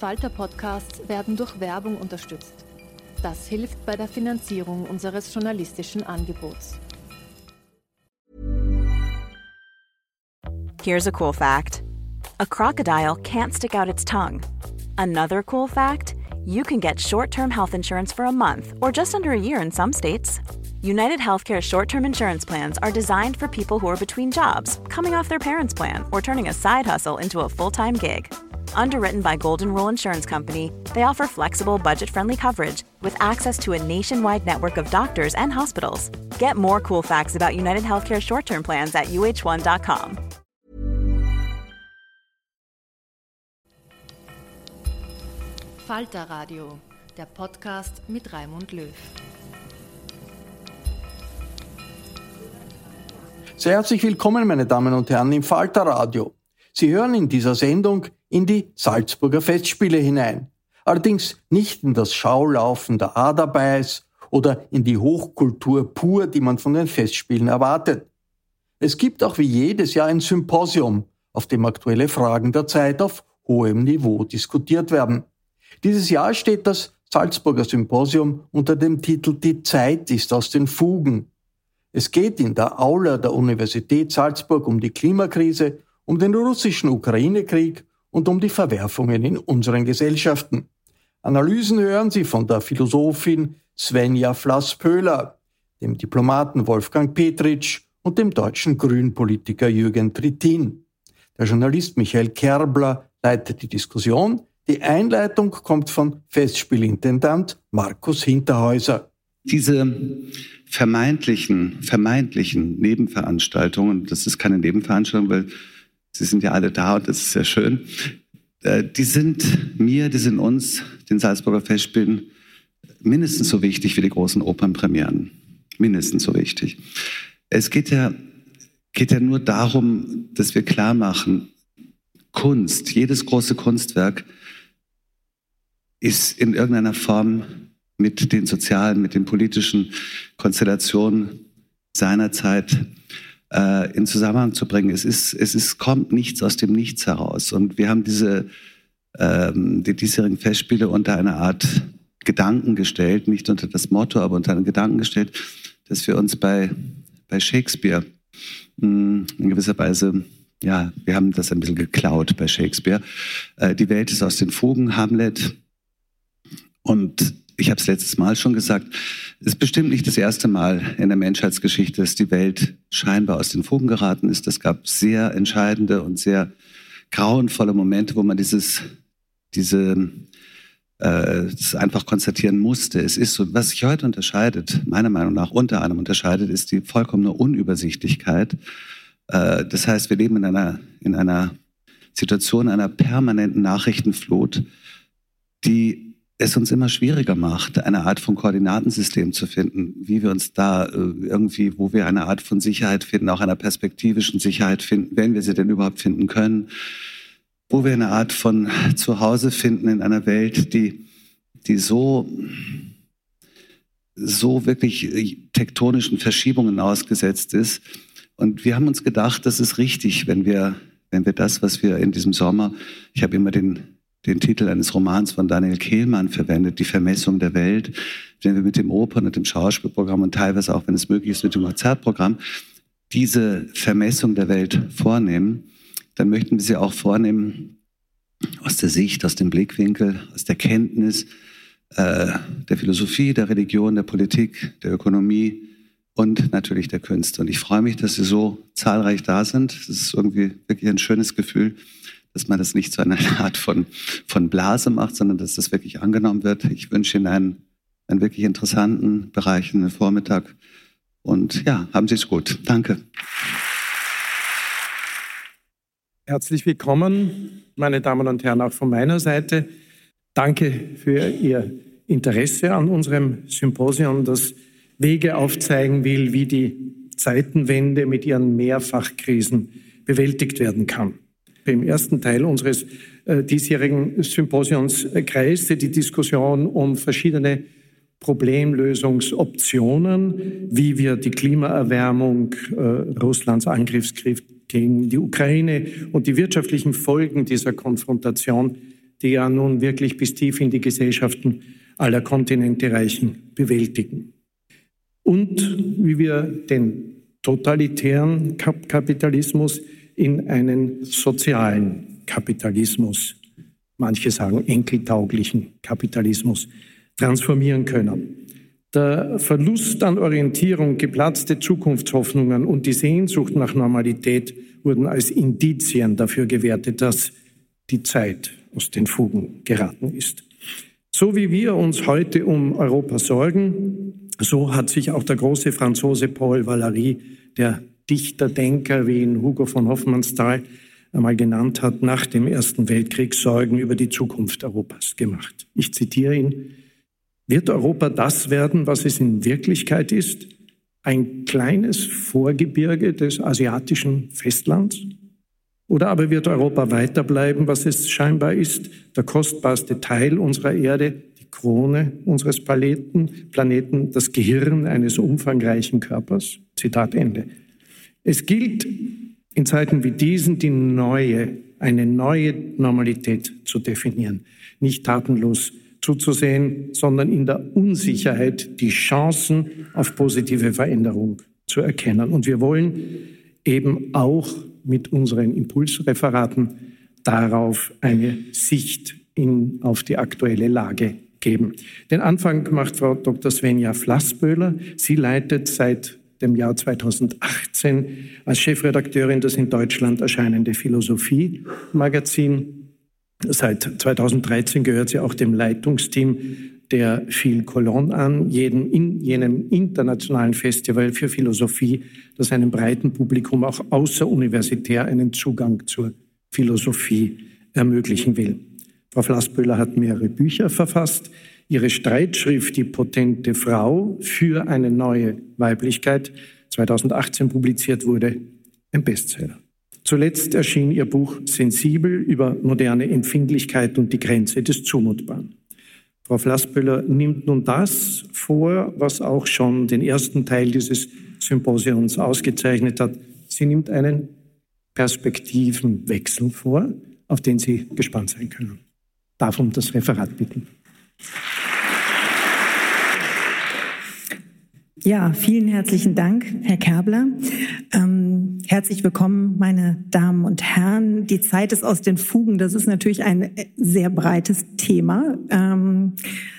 Falter-Podcasts werden durch Werbung unterstützt. Das hilft bei der Finanzierung unseres journalistischen Angebots. Here's a cool fact: A crocodile can't stick out its tongue. Another cool fact: you can get short-term health insurance for a month or just under a year in some states. United Healthcare short term insurance plans are designed for people who are between jobs, coming off their parents' plan, or turning a side hustle into a full time gig. Underwritten by Golden Rule Insurance Company, they offer flexible, budget friendly coverage with access to a nationwide network of doctors and hospitals. Get more cool facts about United Healthcare short term plans at uh1.com. Falter Radio, der Podcast mit Raimund Löw. Sehr herzlich willkommen, meine Damen und Herren, im Falter Radio. Sie hören in dieser Sendung in die Salzburger Festspiele hinein. Allerdings nicht in das Schaulaufen der Aderbeiß oder in die Hochkultur pur, die man von den Festspielen erwartet. Es gibt auch wie jedes Jahr ein Symposium, auf dem aktuelle Fragen der Zeit auf hohem Niveau diskutiert werden. Dieses Jahr steht das Salzburger Symposium unter dem Titel Die Zeit ist aus den Fugen. Es geht in der Aula der Universität Salzburg um die Klimakrise, um den russischen Ukraine-Krieg und um die Verwerfungen in unseren Gesellschaften. Analysen hören Sie von der Philosophin Svenja Flass-Pöhler, dem Diplomaten Wolfgang Petritsch und dem deutschen Grünpolitiker Jürgen Trittin. Der Journalist Michael Kerbler leitet die Diskussion. Die Einleitung kommt von Festspielintendant Markus Hinterhäuser. Diese vermeintlichen, vermeintlichen Nebenveranstaltungen, das ist keine Nebenveranstaltung, weil Sie sind ja alle da und das ist sehr schön. Äh, die sind mir, die sind uns, den Salzburger Festspielen, mindestens so wichtig wie die großen Opernpremieren. Mindestens so wichtig. Es geht ja, geht ja nur darum, dass wir klar machen, Kunst, jedes große Kunstwerk ist in irgendeiner Form mit den sozialen, mit den politischen Konstellationen seiner Zeit äh, in Zusammenhang zu bringen. Es ist, es ist, kommt nichts aus dem Nichts heraus. Und wir haben diese, ähm, die diesjährigen Festspiele unter einer Art Gedanken gestellt, nicht unter das Motto, aber unter einen Gedanken gestellt, dass wir uns bei, bei Shakespeare mh, hm, in gewisser Weise ja, wir haben das ein bisschen geklaut bei Shakespeare. Äh, die Welt ist aus den Fugen, Hamlet. Und ich habe es letztes Mal schon gesagt, es ist bestimmt nicht das erste Mal in der Menschheitsgeschichte, dass die Welt scheinbar aus den Fugen geraten ist. Es gab sehr entscheidende und sehr grauenvolle Momente, wo man dieses, diese, äh, das einfach konstatieren musste. Es ist so, was sich heute unterscheidet, meiner Meinung nach unter anderem unterscheidet, ist die vollkommene Unübersichtlichkeit. Äh, das heißt, wir leben in einer, in einer Situation einer permanenten Nachrichtenflut, die es uns immer schwieriger macht, eine Art von Koordinatensystem zu finden, wie wir uns da äh, irgendwie, wo wir eine Art von Sicherheit finden, auch einer perspektivischen Sicherheit finden, wenn wir sie denn überhaupt finden können, wo wir eine Art von Zuhause finden in einer Welt, die, die so, so wirklich äh, tektonischen Verschiebungen ausgesetzt ist. Und wir haben uns gedacht, das ist richtig, wenn wir, wenn wir das, was wir in diesem Sommer, ich habe immer den den Titel eines Romans von Daniel Kehlmann verwendet, Die Vermessung der Welt, wenn wir mit dem Opern- und dem Schauspielprogramm und teilweise auch, wenn es möglich ist, mit dem Konzertprogramm diese Vermessung der Welt vornehmen, dann möchten wir sie auch vornehmen aus der Sicht, aus dem Blickwinkel, aus der Kenntnis äh, der Philosophie, der Religion, der Politik, der Ökonomie und natürlich der Künste. Und ich freue mich, dass Sie so zahlreich da sind. Es ist irgendwie wirklich ein schönes Gefühl, dass man das nicht zu einer Art von, von Blase macht, sondern dass das wirklich angenommen wird. Ich wünsche Ihnen einen, einen wirklich interessanten, bereichernden Vormittag. Und ja, haben Sie es gut. Danke. Herzlich willkommen, meine Damen und Herren, auch von meiner Seite. Danke für Ihr Interesse an unserem Symposium, das Wege aufzeigen will, wie die Zeitenwende mit ihren Mehrfachkrisen bewältigt werden kann. Im ersten Teil unseres äh, diesjährigen Symposiums kreiste die Diskussion um verschiedene Problemlösungsoptionen, wie wir die Klimaerwärmung, äh, Russlands Angriffskrieg gegen die Ukraine und die wirtschaftlichen Folgen dieser Konfrontation, die ja nun wirklich bis tief in die Gesellschaften aller Kontinente reichen, bewältigen. Und wie wir den totalitären Kapitalismus in einen sozialen Kapitalismus, manche sagen enkeltauglichen Kapitalismus, transformieren können. Der Verlust an Orientierung, geplatzte Zukunftshoffnungen und die Sehnsucht nach Normalität wurden als Indizien dafür gewertet, dass die Zeit aus den Fugen geraten ist. So wie wir uns heute um Europa sorgen, so hat sich auch der große Franzose Paul Valéry, der Dichter, Denker, wie ihn Hugo von Hoffmannsthal einmal genannt hat, nach dem Ersten Weltkrieg Sorgen über die Zukunft Europas gemacht. Ich zitiere ihn. Wird Europa das werden, was es in Wirklichkeit ist? Ein kleines Vorgebirge des asiatischen Festlands? Oder aber wird Europa weiterbleiben, was es scheinbar ist, der kostbarste Teil unserer Erde, die Krone unseres Planeten, Planeten, das Gehirn eines umfangreichen Körpers? Zitat Ende. Es gilt in Zeiten wie diesen die neue, eine neue Normalität zu definieren, nicht tatenlos zuzusehen, sondern in der Unsicherheit die Chancen auf positive Veränderung zu erkennen. Und wir wollen eben auch mit unseren Impulsreferaten darauf eine Sicht in, auf die aktuelle Lage geben. Den Anfang macht Frau Dr. Svenja Flassböhler. Sie leitet seit dem Jahr 2018 als Chefredakteurin das in Deutschland erscheinende Philosophie-Magazin Seit 2013 gehört sie auch dem Leitungsteam der Phil Cologne an, jeden, in jenem internationalen Festival für Philosophie, das einem breiten Publikum auch außeruniversitär einen Zugang zur Philosophie ermöglichen will. Frau Flassböhler hat mehrere Bücher verfasst. Ihre Streitschrift Die potente Frau für eine neue Weiblichkeit 2018 publiziert wurde, ein Bestseller. Zuletzt erschien ihr Buch Sensibel über moderne Empfindlichkeit und die Grenze des Zumutbaren. Frau Flassböhler nimmt nun das vor, was auch schon den ersten Teil dieses Symposiums ausgezeichnet hat. Sie nimmt einen Perspektivenwechsel vor, auf den Sie gespannt sein können. Um das Referat bitten. Ja, vielen herzlichen Dank, Herr Kerbler. Ähm, herzlich willkommen, meine Damen und Herren. Die Zeit ist aus den Fugen. Das ist natürlich ein sehr breites Thema, ähm,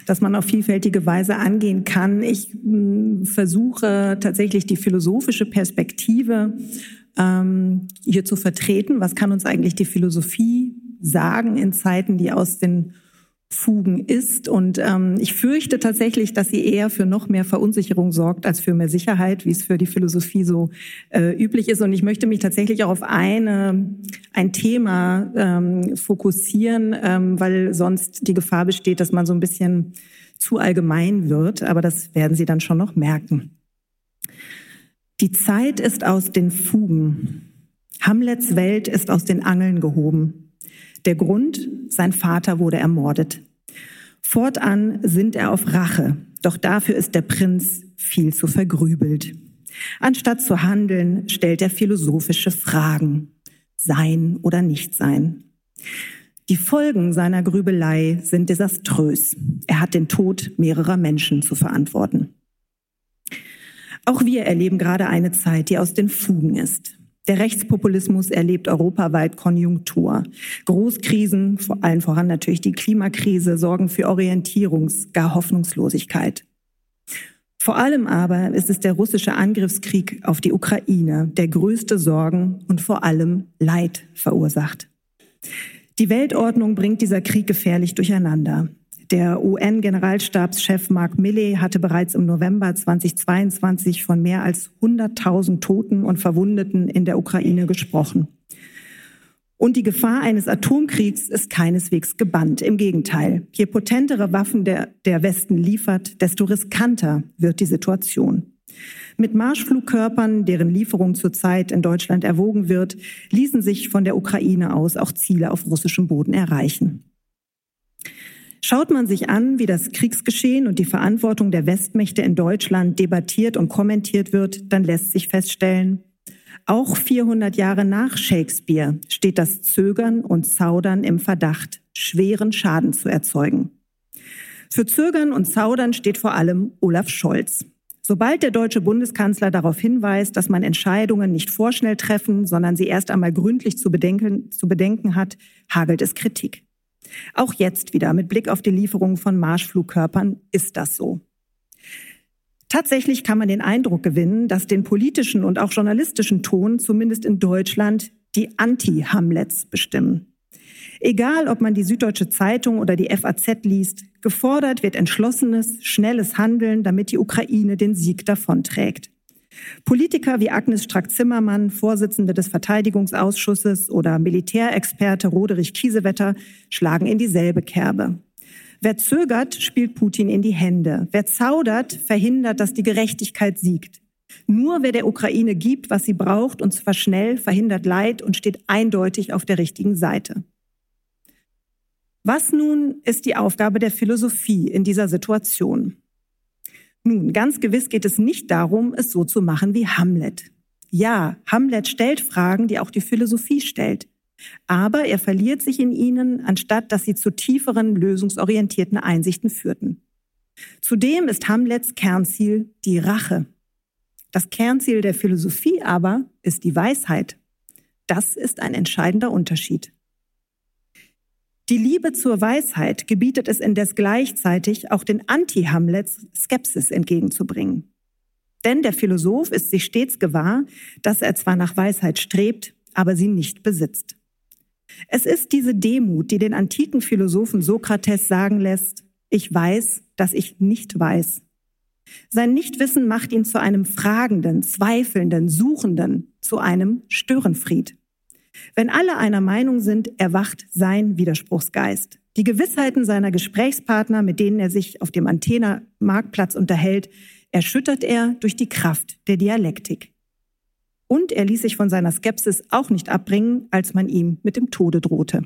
das man auf vielfältige Weise angehen kann. Ich äh, versuche tatsächlich die philosophische Perspektive ähm, hier zu vertreten. Was kann uns eigentlich die Philosophie sagen in Zeiten, die aus den Fugen ist. Und ähm, ich fürchte tatsächlich, dass sie eher für noch mehr Verunsicherung sorgt als für mehr Sicherheit, wie es für die Philosophie so äh, üblich ist. Und ich möchte mich tatsächlich auch auf eine, ein Thema ähm, fokussieren, ähm, weil sonst die Gefahr besteht, dass man so ein bisschen zu allgemein wird. Aber das werden Sie dann schon noch merken. Die Zeit ist aus den Fugen. Hamlets Welt ist aus den Angeln gehoben. Der Grund, sein Vater wurde ermordet. Fortan sinnt er auf Rache, doch dafür ist der Prinz viel zu vergrübelt. Anstatt zu handeln, stellt er philosophische Fragen. Sein oder nicht sein. Die Folgen seiner Grübelei sind desaströs. Er hat den Tod mehrerer Menschen zu verantworten. Auch wir erleben gerade eine Zeit, die aus den Fugen ist. Der Rechtspopulismus erlebt europaweit Konjunktur. Großkrisen, vor allen voran natürlich die Klimakrise, sorgen für Orientierungs-, gar Hoffnungslosigkeit. Vor allem aber ist es der russische Angriffskrieg auf die Ukraine, der größte Sorgen und vor allem Leid verursacht. Die Weltordnung bringt dieser Krieg gefährlich durcheinander. Der UN-Generalstabschef Mark Milley hatte bereits im November 2022 von mehr als 100.000 Toten und Verwundeten in der Ukraine gesprochen. Und die Gefahr eines Atomkriegs ist keineswegs gebannt. Im Gegenteil, je potentere Waffen der, der Westen liefert, desto riskanter wird die Situation. Mit Marschflugkörpern, deren Lieferung zurzeit in Deutschland erwogen wird, ließen sich von der Ukraine aus auch Ziele auf russischem Boden erreichen. Schaut man sich an, wie das Kriegsgeschehen und die Verantwortung der Westmächte in Deutschland debattiert und kommentiert wird, dann lässt sich feststellen, auch 400 Jahre nach Shakespeare steht das Zögern und Zaudern im Verdacht, schweren Schaden zu erzeugen. Für Zögern und Zaudern steht vor allem Olaf Scholz. Sobald der deutsche Bundeskanzler darauf hinweist, dass man Entscheidungen nicht vorschnell treffen, sondern sie erst einmal gründlich zu bedenken, zu bedenken hat, hagelt es Kritik. Auch jetzt wieder mit Blick auf die Lieferung von Marschflugkörpern ist das so. Tatsächlich kann man den Eindruck gewinnen, dass den politischen und auch journalistischen Ton zumindest in Deutschland die Anti-Hamlets bestimmen. Egal, ob man die Süddeutsche Zeitung oder die FAZ liest, gefordert wird entschlossenes, schnelles Handeln, damit die Ukraine den Sieg davonträgt. Politiker wie Agnes Strack-Zimmermann, Vorsitzende des Verteidigungsausschusses oder Militärexperte Roderich Kiesewetter schlagen in dieselbe Kerbe. Wer zögert, spielt Putin in die Hände. Wer zaudert, verhindert, dass die Gerechtigkeit siegt. Nur wer der Ukraine gibt, was sie braucht, und zwar schnell, verhindert Leid und steht eindeutig auf der richtigen Seite. Was nun ist die Aufgabe der Philosophie in dieser Situation? Nun, ganz gewiss geht es nicht darum, es so zu machen wie Hamlet. Ja, Hamlet stellt Fragen, die auch die Philosophie stellt. Aber er verliert sich in ihnen, anstatt dass sie zu tieferen, lösungsorientierten Einsichten führten. Zudem ist Hamlets Kernziel die Rache. Das Kernziel der Philosophie aber ist die Weisheit. Das ist ein entscheidender Unterschied. Die Liebe zur Weisheit gebietet es indes gleichzeitig auch den Anti-Hamlets Skepsis entgegenzubringen. Denn der Philosoph ist sich stets gewahr, dass er zwar nach Weisheit strebt, aber sie nicht besitzt. Es ist diese Demut, die den antiken Philosophen Sokrates sagen lässt, ich weiß, dass ich nicht weiß. Sein Nichtwissen macht ihn zu einem fragenden, zweifelnden, suchenden, zu einem Störenfried. Wenn alle einer Meinung sind, erwacht sein Widerspruchsgeist. Die Gewissheiten seiner Gesprächspartner, mit denen er sich auf dem Antenna-Marktplatz unterhält, erschüttert er durch die Kraft der Dialektik. Und er ließ sich von seiner Skepsis auch nicht abbringen, als man ihm mit dem Tode drohte.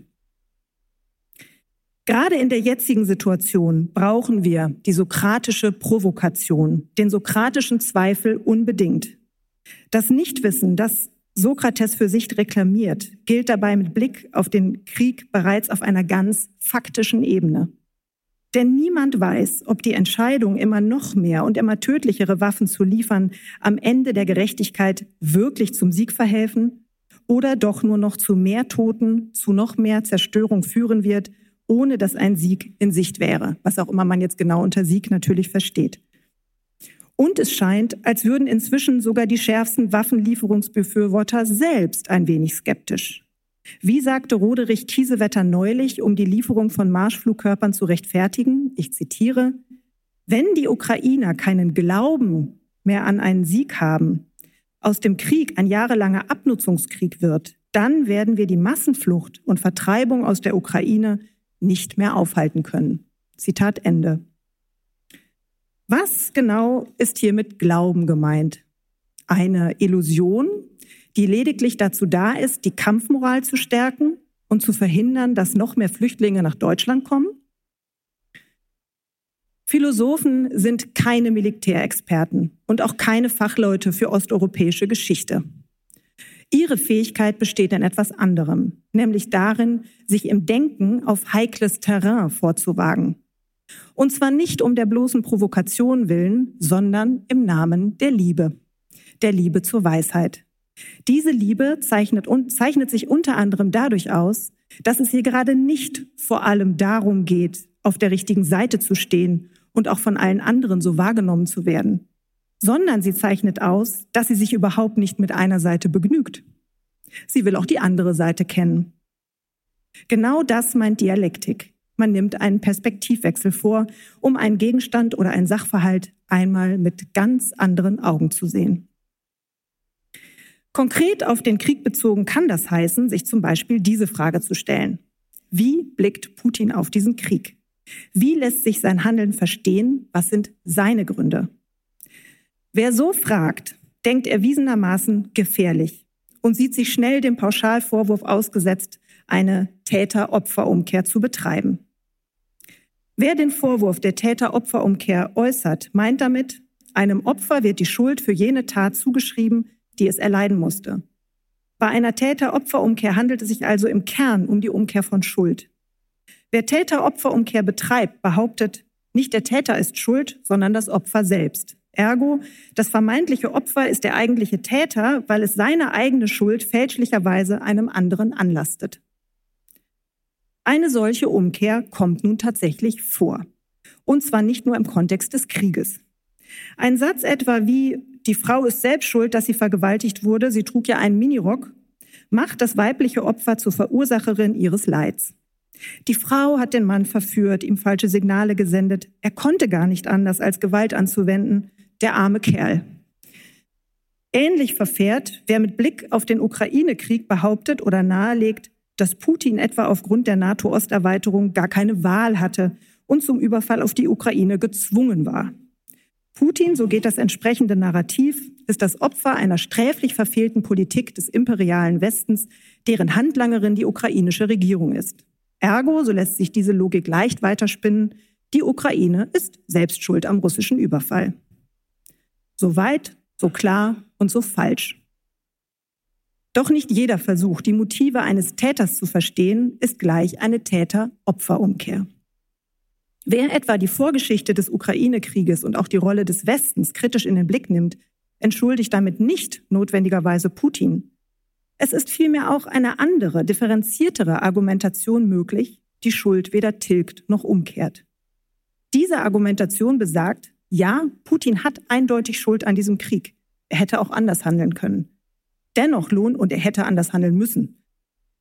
Gerade in der jetzigen Situation brauchen wir die sokratische Provokation, den sokratischen Zweifel unbedingt. Das Nichtwissen, das Sokrates für sich reklamiert, gilt dabei mit Blick auf den Krieg bereits auf einer ganz faktischen Ebene. Denn niemand weiß, ob die Entscheidung, immer noch mehr und immer tödlichere Waffen zu liefern, am Ende der Gerechtigkeit wirklich zum Sieg verhelfen oder doch nur noch zu mehr Toten, zu noch mehr Zerstörung führen wird, ohne dass ein Sieg in Sicht wäre, was auch immer man jetzt genau unter Sieg natürlich versteht. Und es scheint, als würden inzwischen sogar die schärfsten Waffenlieferungsbefürworter selbst ein wenig skeptisch. Wie sagte Roderich Kiesewetter neulich, um die Lieferung von Marschflugkörpern zu rechtfertigen, ich zitiere, wenn die Ukrainer keinen Glauben mehr an einen Sieg haben, aus dem Krieg ein jahrelanger Abnutzungskrieg wird, dann werden wir die Massenflucht und Vertreibung aus der Ukraine nicht mehr aufhalten können. Zitat Ende. Was genau ist hier mit Glauben gemeint? Eine Illusion, die lediglich dazu da ist, die Kampfmoral zu stärken und zu verhindern, dass noch mehr Flüchtlinge nach Deutschland kommen? Philosophen sind keine Militärexperten und auch keine Fachleute für osteuropäische Geschichte. Ihre Fähigkeit besteht in etwas anderem, nämlich darin, sich im Denken auf heikles Terrain vorzuwagen. Und zwar nicht um der bloßen Provokation willen, sondern im Namen der Liebe. Der Liebe zur Weisheit. Diese Liebe zeichnet, zeichnet sich unter anderem dadurch aus, dass es hier gerade nicht vor allem darum geht, auf der richtigen Seite zu stehen und auch von allen anderen so wahrgenommen zu werden, sondern sie zeichnet aus, dass sie sich überhaupt nicht mit einer Seite begnügt. Sie will auch die andere Seite kennen. Genau das meint Dialektik. Man nimmt einen Perspektivwechsel vor, um einen Gegenstand oder einen Sachverhalt einmal mit ganz anderen Augen zu sehen. Konkret auf den Krieg bezogen kann das heißen, sich zum Beispiel diese Frage zu stellen. Wie blickt Putin auf diesen Krieg? Wie lässt sich sein Handeln verstehen? Was sind seine Gründe? Wer so fragt, denkt erwiesenermaßen gefährlich und sieht sich schnell dem Pauschalvorwurf ausgesetzt, eine Täter-Opfer-Umkehr zu betreiben. Wer den Vorwurf der Täter-Opfer-Umkehr äußert, meint damit, einem Opfer wird die Schuld für jene Tat zugeschrieben, die es erleiden musste. Bei einer Täter-Opfer-Umkehr handelt es sich also im Kern um die Umkehr von Schuld. Wer Täter-Opfer-Umkehr betreibt, behauptet, nicht der Täter ist schuld, sondern das Opfer selbst. Ergo, das vermeintliche Opfer ist der eigentliche Täter, weil es seine eigene Schuld fälschlicherweise einem anderen anlastet. Eine solche Umkehr kommt nun tatsächlich vor. Und zwar nicht nur im Kontext des Krieges. Ein Satz etwa wie, die Frau ist selbst schuld, dass sie vergewaltigt wurde, sie trug ja einen Minirock, macht das weibliche Opfer zur Verursacherin ihres Leids. Die Frau hat den Mann verführt, ihm falsche Signale gesendet. Er konnte gar nicht anders, als Gewalt anzuwenden. Der arme Kerl. Ähnlich verfährt, wer mit Blick auf den Ukraine-Krieg behauptet oder nahelegt, dass Putin etwa aufgrund der NATO-Osterweiterung gar keine Wahl hatte und zum Überfall auf die Ukraine gezwungen war. Putin, so geht das entsprechende Narrativ, ist das Opfer einer sträflich verfehlten Politik des imperialen Westens, deren Handlangerin die ukrainische Regierung ist. Ergo, so lässt sich diese Logik leicht weiterspinnen, die Ukraine ist selbst schuld am russischen Überfall. So weit, so klar und so falsch. Doch nicht jeder Versuch, die Motive eines Täters zu verstehen, ist gleich eine Täter-Opfer-Umkehr. Wer etwa die Vorgeschichte des Ukraine-Krieges und auch die Rolle des Westens kritisch in den Blick nimmt, entschuldigt damit nicht notwendigerweise Putin. Es ist vielmehr auch eine andere, differenziertere Argumentation möglich, die Schuld weder tilgt noch umkehrt. Diese Argumentation besagt, ja, Putin hat eindeutig Schuld an diesem Krieg. Er hätte auch anders handeln können. Dennoch lohnt, und er hätte anders handeln müssen,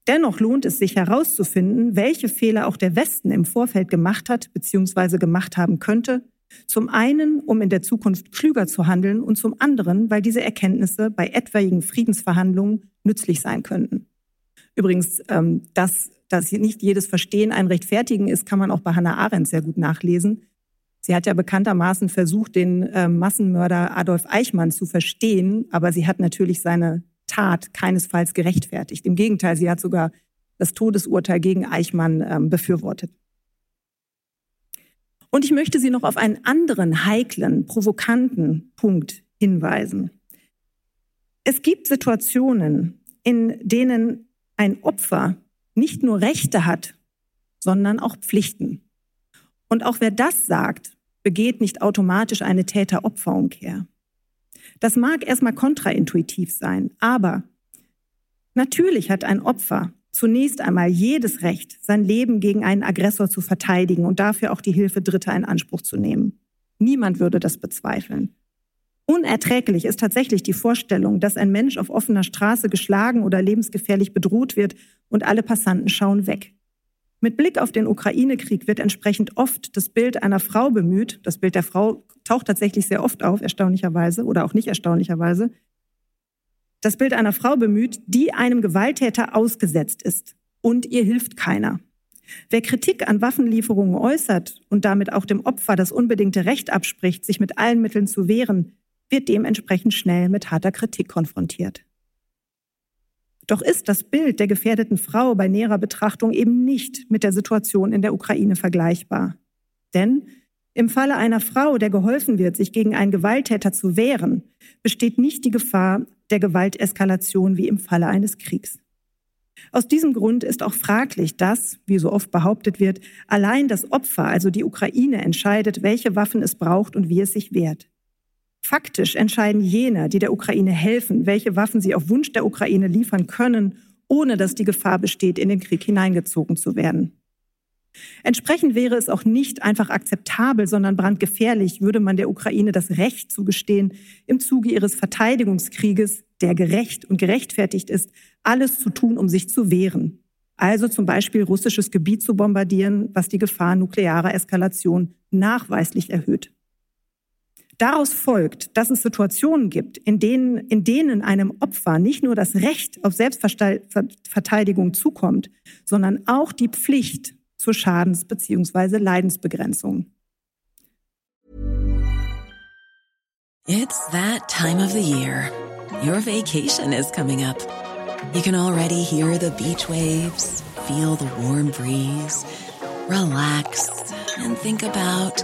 Dennoch lohnt es sich herauszufinden, welche Fehler auch der Westen im Vorfeld gemacht hat bzw. gemacht haben könnte. Zum einen, um in der Zukunft klüger zu handeln und zum anderen, weil diese Erkenntnisse bei etwaigen Friedensverhandlungen nützlich sein könnten. Übrigens, ähm, dass, dass nicht jedes Verstehen ein Rechtfertigen ist, kann man auch bei Hannah Arendt sehr gut nachlesen. Sie hat ja bekanntermaßen versucht, den äh, Massenmörder Adolf Eichmann zu verstehen, aber sie hat natürlich seine Tat keinesfalls gerechtfertigt. Im Gegenteil, sie hat sogar das Todesurteil gegen Eichmann ähm, befürwortet. Und ich möchte Sie noch auf einen anderen heiklen, provokanten Punkt hinweisen. Es gibt Situationen, in denen ein Opfer nicht nur Rechte hat, sondern auch Pflichten. Und auch wer das sagt, begeht nicht automatisch eine Täter-Opfer-Umkehr. Das mag erstmal kontraintuitiv sein, aber natürlich hat ein Opfer zunächst einmal jedes Recht, sein Leben gegen einen Aggressor zu verteidigen und dafür auch die Hilfe Dritter in Anspruch zu nehmen. Niemand würde das bezweifeln. Unerträglich ist tatsächlich die Vorstellung, dass ein Mensch auf offener Straße geschlagen oder lebensgefährlich bedroht wird und alle Passanten schauen weg. Mit Blick auf den Ukraine-Krieg wird entsprechend oft das Bild einer Frau bemüht. Das Bild der Frau taucht tatsächlich sehr oft auf, erstaunlicherweise oder auch nicht erstaunlicherweise. Das Bild einer Frau bemüht, die einem Gewalttäter ausgesetzt ist und ihr hilft keiner. Wer Kritik an Waffenlieferungen äußert und damit auch dem Opfer das unbedingte Recht abspricht, sich mit allen Mitteln zu wehren, wird dementsprechend schnell mit harter Kritik konfrontiert. Doch ist das Bild der gefährdeten Frau bei näherer Betrachtung eben nicht mit der Situation in der Ukraine vergleichbar. Denn im Falle einer Frau, der geholfen wird, sich gegen einen Gewalttäter zu wehren, besteht nicht die Gefahr der Gewalteskalation wie im Falle eines Kriegs. Aus diesem Grund ist auch fraglich, dass, wie so oft behauptet wird, allein das Opfer, also die Ukraine, entscheidet, welche Waffen es braucht und wie es sich wehrt. Faktisch entscheiden jene, die der Ukraine helfen, welche Waffen sie auf Wunsch der Ukraine liefern können, ohne dass die Gefahr besteht, in den Krieg hineingezogen zu werden. Entsprechend wäre es auch nicht einfach akzeptabel, sondern brandgefährlich, würde man der Ukraine das Recht zugestehen, im Zuge ihres Verteidigungskrieges, der gerecht und gerechtfertigt ist, alles zu tun, um sich zu wehren. Also zum Beispiel russisches Gebiet zu bombardieren, was die Gefahr nuklearer Eskalation nachweislich erhöht. Daraus folgt, dass es Situationen gibt, in denen, in denen einem Opfer nicht nur das Recht auf Selbstverteidigung zukommt, sondern auch die Pflicht, zur Schadens- bzw. Leidensbegrenzung. It's that time of the year. Your vacation is coming up. You can already hear the beach waves, feel the warm breeze, relax and think about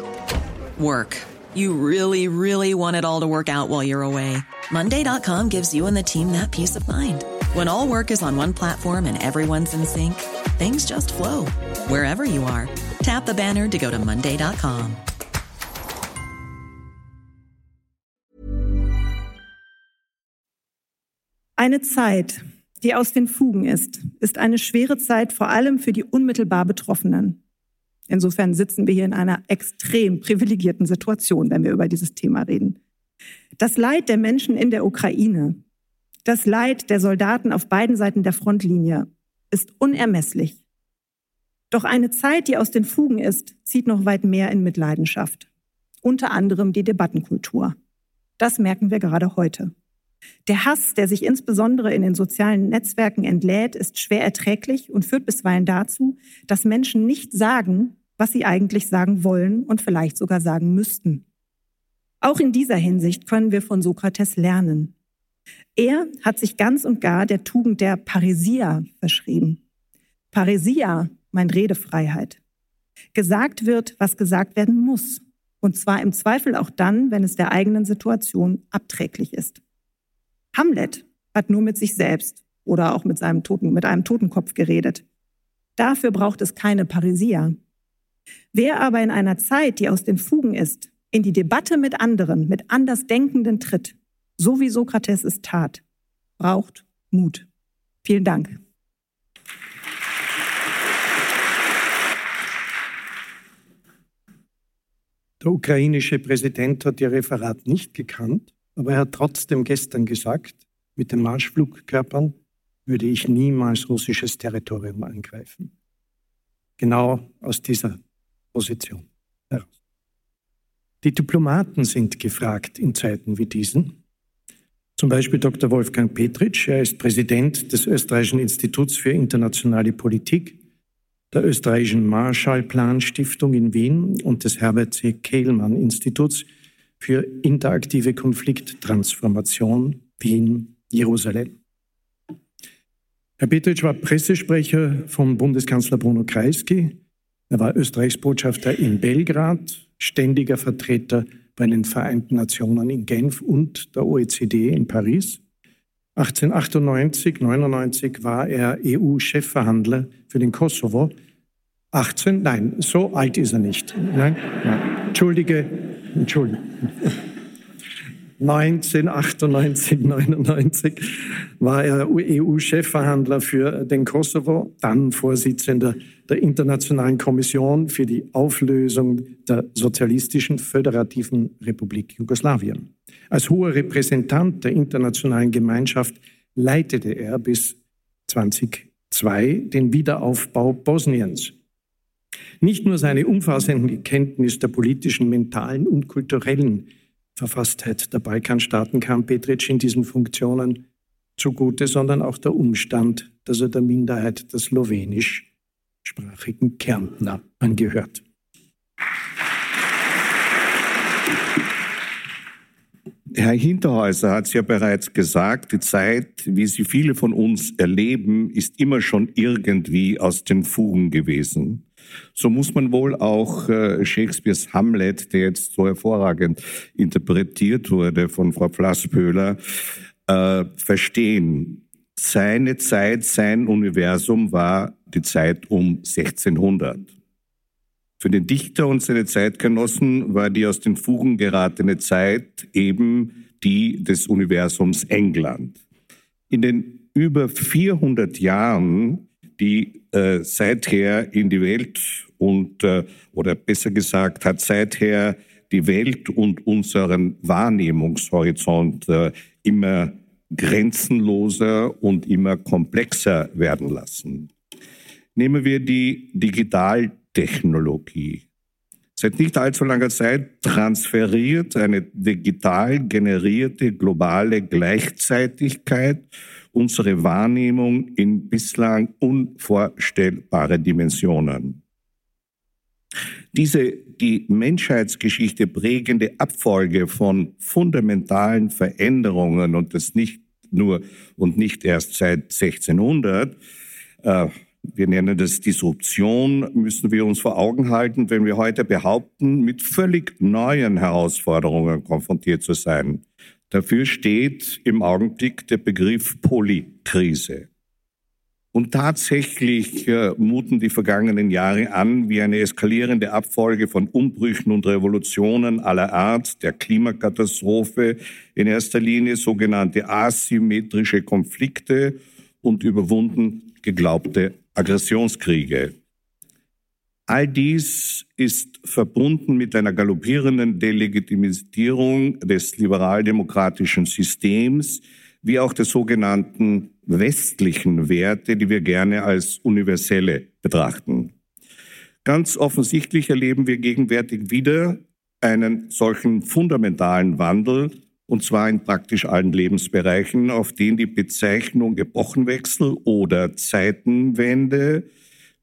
work. You really, really want it all to work out while you're away. Monday.com gives you and the team that peace of mind. When all work is on one platform and everyone's in sync, things just flow wherever you are. Tap the banner to go to Monday.com. Eine Zeit, die aus den Fugen ist, ist eine schwere Zeit vor allem für die unmittelbar Betroffenen. Insofern sitzen wir hier in einer extrem privilegierten Situation, wenn wir über dieses Thema reden. Das Leid der Menschen in der Ukraine, das Leid der Soldaten auf beiden Seiten der Frontlinie ist unermesslich. Doch eine Zeit, die aus den Fugen ist, zieht noch weit mehr in Mitleidenschaft. Unter anderem die Debattenkultur. Das merken wir gerade heute. Der Hass, der sich insbesondere in den sozialen Netzwerken entlädt, ist schwer erträglich und führt bisweilen dazu, dass Menschen nicht sagen, was sie eigentlich sagen wollen und vielleicht sogar sagen müssten. Auch in dieser Hinsicht können wir von Sokrates lernen. Er hat sich ganz und gar der Tugend der Parisia verschrieben. Parisia meint Redefreiheit. Gesagt wird, was gesagt werden muss. Und zwar im Zweifel auch dann, wenn es der eigenen Situation abträglich ist. Hamlet hat nur mit sich selbst oder auch mit, seinem Toten, mit einem Totenkopf geredet. Dafür braucht es keine Parisia. Wer aber in einer Zeit, die aus den Fugen ist, in die Debatte mit anderen, mit Andersdenkenden tritt, so wie Sokrates es tat, braucht Mut. Vielen Dank. Der ukrainische Präsident hat Ihr Referat nicht gekannt, aber er hat trotzdem gestern gesagt, mit den Marschflugkörpern würde ich niemals russisches Territorium angreifen. Genau aus dieser Position heraus. Die Diplomaten sind gefragt in Zeiten wie diesen. Zum Beispiel Dr. Wolfgang Petritsch, er ist Präsident des Österreichischen Instituts für internationale Politik der österreichischen Marshallplan-Stiftung in Wien und des Herbert C. Kehlmann-Instituts für interaktive Konflikttransformation Wien-Jerusalem. Herr Petritsch war Pressesprecher von Bundeskanzler Bruno Kreisky. Er war Österreichs Botschafter in Belgrad, ständiger Vertreter bei den Vereinten Nationen in Genf und der OECD in Paris. 1898, 99 war er EU-Chefverhandler für den Kosovo. 18, nein, so alt ist er nicht. Nein, nein. Entschuldige, entschuldige. 1998, 99 war er EU-Chefverhandler für den Kosovo, dann Vorsitzender der Internationalen Kommission für die Auflösung der Sozialistischen Föderativen Republik Jugoslawien. Als hoher Repräsentant der internationalen Gemeinschaft leitete er bis 2002 den Wiederaufbau Bosniens. Nicht nur seine umfassende Kenntnis der politischen, mentalen und kulturellen Verfasstheit der Balkanstaaten kam Petritsch in diesen Funktionen zugute, sondern auch der Umstand, dass er der Minderheit der slowenischsprachigen Kärntner angehört. Herr Hinterhäuser hat es ja bereits gesagt, die Zeit, wie sie viele von uns erleben, ist immer schon irgendwie aus den Fugen gewesen. So muss man wohl auch äh, Shakespeares Hamlet, der jetzt so hervorragend interpretiert wurde von Frau Flasspöhler, äh, verstehen. seine Zeit, sein Universum war die Zeit um 1600. Für den Dichter und seine Zeitgenossen war die aus den Fugen geratene Zeit eben die des Universums England. In den über 400 Jahren, die äh, seither in die Welt und, äh, oder besser gesagt, hat seither die Welt und unseren Wahrnehmungshorizont äh, immer grenzenloser und immer komplexer werden lassen. Nehmen wir die Digitaltechnologie. Seit nicht allzu langer Zeit transferiert eine digital generierte globale Gleichzeitigkeit unsere Wahrnehmung in bislang unvorstellbare Dimensionen. Diese die Menschheitsgeschichte prägende Abfolge von fundamentalen Veränderungen und das nicht nur und nicht erst seit 1600, äh, wir nennen das Disruption, müssen wir uns vor Augen halten, wenn wir heute behaupten, mit völlig neuen Herausforderungen konfrontiert zu sein. Dafür steht im Augenblick der Begriff Polykrise. Und tatsächlich äh, muten die vergangenen Jahre an wie eine eskalierende Abfolge von Umbrüchen und Revolutionen aller Art, der Klimakatastrophe, in erster Linie sogenannte asymmetrische Konflikte und überwunden geglaubte Aggressionskriege. All dies ist verbunden mit einer galoppierenden Delegitimisierung des liberaldemokratischen Systems, wie auch der sogenannten westlichen Werte, die wir gerne als universelle betrachten. Ganz offensichtlich erleben wir gegenwärtig wieder einen solchen fundamentalen Wandel, und zwar in praktisch allen Lebensbereichen, auf den die Bezeichnung Epochenwechsel oder Zeitenwende,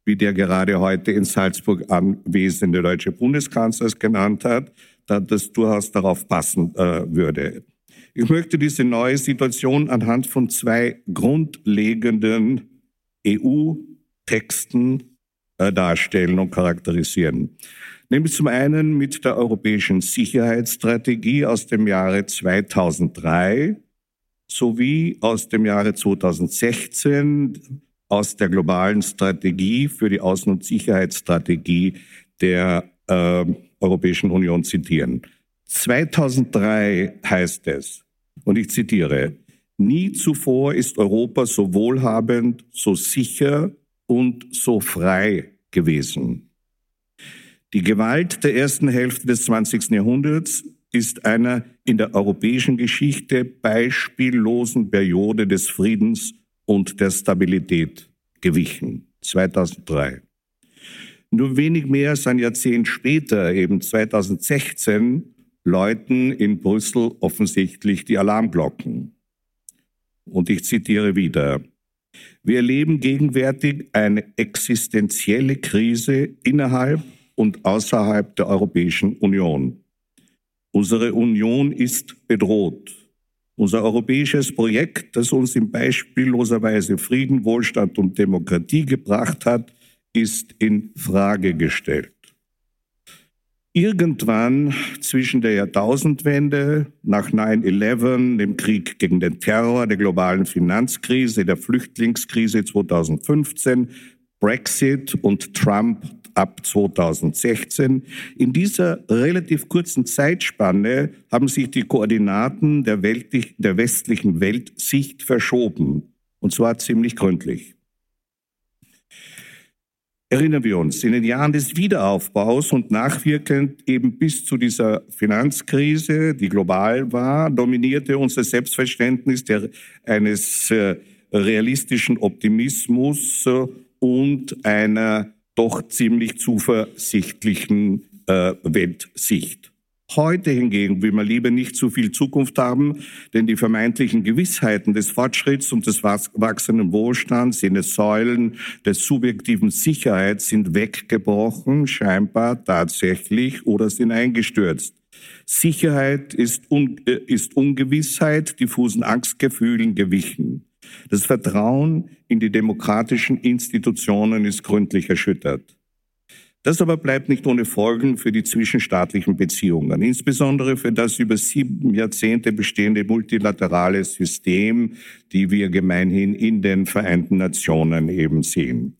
wie der gerade heute in Salzburg anwesende deutsche Bundeskanzler es genannt hat, das durchaus darauf passen äh, würde. Ich möchte diese neue Situation anhand von zwei grundlegenden EU-Texten äh, darstellen und charakterisieren. Nämlich zum einen mit der Europäischen Sicherheitsstrategie aus dem Jahre 2003 sowie aus dem Jahre 2016 aus der globalen Strategie für die Außen- und Sicherheitsstrategie der äh, Europäischen Union zitieren. 2003 heißt es, und ich zitiere, nie zuvor ist Europa so wohlhabend, so sicher und so frei gewesen. Die Gewalt der ersten Hälfte des 20. Jahrhunderts ist einer in der europäischen Geschichte beispiellosen Periode des Friedens und der Stabilität gewichen. 2003. Nur wenig mehr als ein Jahrzehnt später, eben 2016, läuten in Brüssel offensichtlich die Alarmglocken. Und ich zitiere wieder. Wir erleben gegenwärtig eine existenzielle Krise innerhalb und außerhalb der Europäischen Union. Unsere Union ist bedroht. Unser europäisches Projekt, das uns in beispielloser Weise Frieden, Wohlstand und Demokratie gebracht hat, ist in Frage gestellt. Irgendwann zwischen der Jahrtausendwende, nach 9-11, dem Krieg gegen den Terror, der globalen Finanzkrise, der Flüchtlingskrise 2015, Brexit und Trump ab 2016. In dieser relativ kurzen Zeitspanne haben sich die Koordinaten der, der westlichen Weltsicht verschoben. Und zwar ziemlich gründlich. Erinnern wir uns, in den Jahren des Wiederaufbaus und nachwirkend eben bis zu dieser Finanzkrise, die global war, dominierte unser Selbstverständnis der, eines äh, realistischen Optimismus äh, und einer doch ziemlich zuversichtlichen äh, Weltsicht. Heute hingegen will man lieber nicht zu viel Zukunft haben, denn die vermeintlichen Gewissheiten des Fortschritts und des wachsenden Wohlstands, jene Säulen der subjektiven Sicherheit sind weggebrochen, scheinbar tatsächlich oder sind eingestürzt. Sicherheit ist, Un äh, ist Ungewissheit, diffusen Angstgefühlen gewichen. Das Vertrauen in die demokratischen Institutionen ist gründlich erschüttert. Das aber bleibt nicht ohne Folgen für die zwischenstaatlichen Beziehungen, insbesondere für das über sieben Jahrzehnte bestehende multilaterale System, die wir gemeinhin in den Vereinten Nationen eben sehen.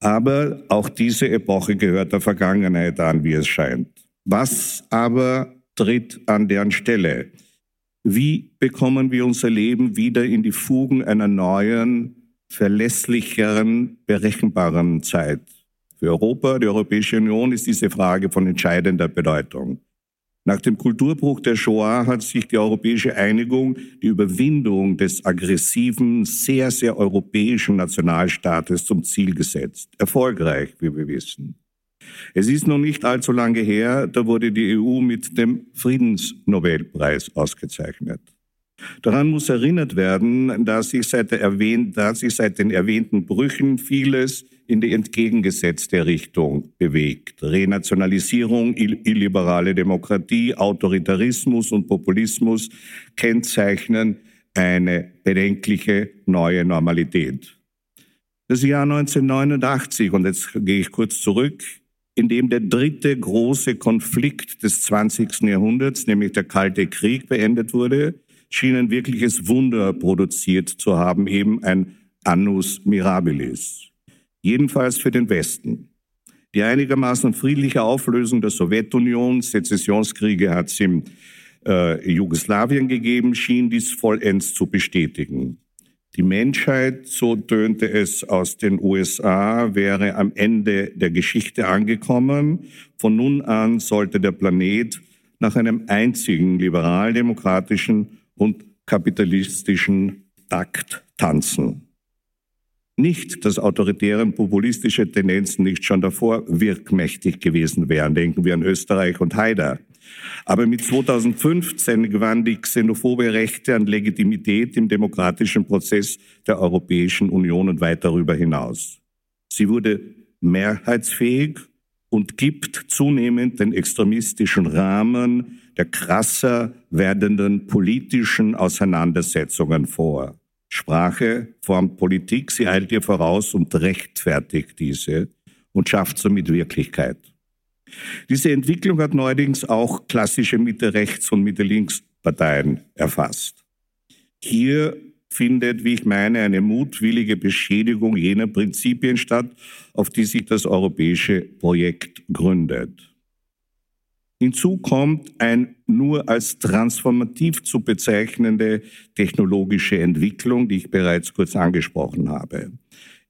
Aber auch diese Epoche gehört der Vergangenheit an, wie es scheint. Was aber tritt an deren Stelle? Wie bekommen wir unser Leben wieder in die Fugen einer neuen, verlässlicheren, berechenbaren Zeit? Für Europa, die Europäische Union, ist diese Frage von entscheidender Bedeutung. Nach dem Kulturbruch der Shoah hat sich die europäische Einigung die Überwindung des aggressiven, sehr, sehr europäischen Nationalstaates zum Ziel gesetzt. Erfolgreich, wie wir wissen. Es ist noch nicht allzu lange her, da wurde die EU mit dem Friedensnobelpreis ausgezeichnet. Daran muss erinnert werden, dass sich seit, erwähnt, dass sich seit den erwähnten Brüchen vieles in die entgegengesetzte Richtung bewegt. Renationalisierung, illiberale Demokratie, Autoritarismus und Populismus kennzeichnen eine bedenkliche neue Normalität. Das Jahr 1989, und jetzt gehe ich kurz zurück, in dem der dritte große Konflikt des 20. Jahrhunderts, nämlich der Kalte Krieg, beendet wurde, schien ein wirkliches Wunder produziert zu haben, eben ein Annus Mirabilis. Jedenfalls für den Westen. Die einigermaßen friedliche Auflösung der Sowjetunion, Sezessionskriege hat es im äh, Jugoslawien gegeben, schien dies vollends zu bestätigen. Die Menschheit, so tönte es aus den USA, wäre am Ende der Geschichte angekommen. Von nun an sollte der Planet nach einem einzigen liberal-demokratischen und kapitalistischen Takt tanzen. Nicht, dass autoritäre und populistische Tendenzen nicht schon davor wirkmächtig gewesen wären. Denken wir an Österreich und Haider. Aber mit 2015 gewann die xenophobe Rechte an Legitimität im demokratischen Prozess der Europäischen Union und weit darüber hinaus. Sie wurde mehrheitsfähig und gibt zunehmend den extremistischen Rahmen der krasser werdenden politischen Auseinandersetzungen vor. Sprache formt Politik, sie eilt ihr voraus und rechtfertigt diese und schafft somit Wirklichkeit. Diese Entwicklung hat neuerdings auch klassische Mitte-Rechts- und Mitte-Links-Parteien erfasst. Hier findet, wie ich meine, eine mutwillige Beschädigung jener Prinzipien statt, auf die sich das europäische Projekt gründet. Hinzu kommt ein nur als transformativ zu bezeichnende technologische Entwicklung, die ich bereits kurz angesprochen habe.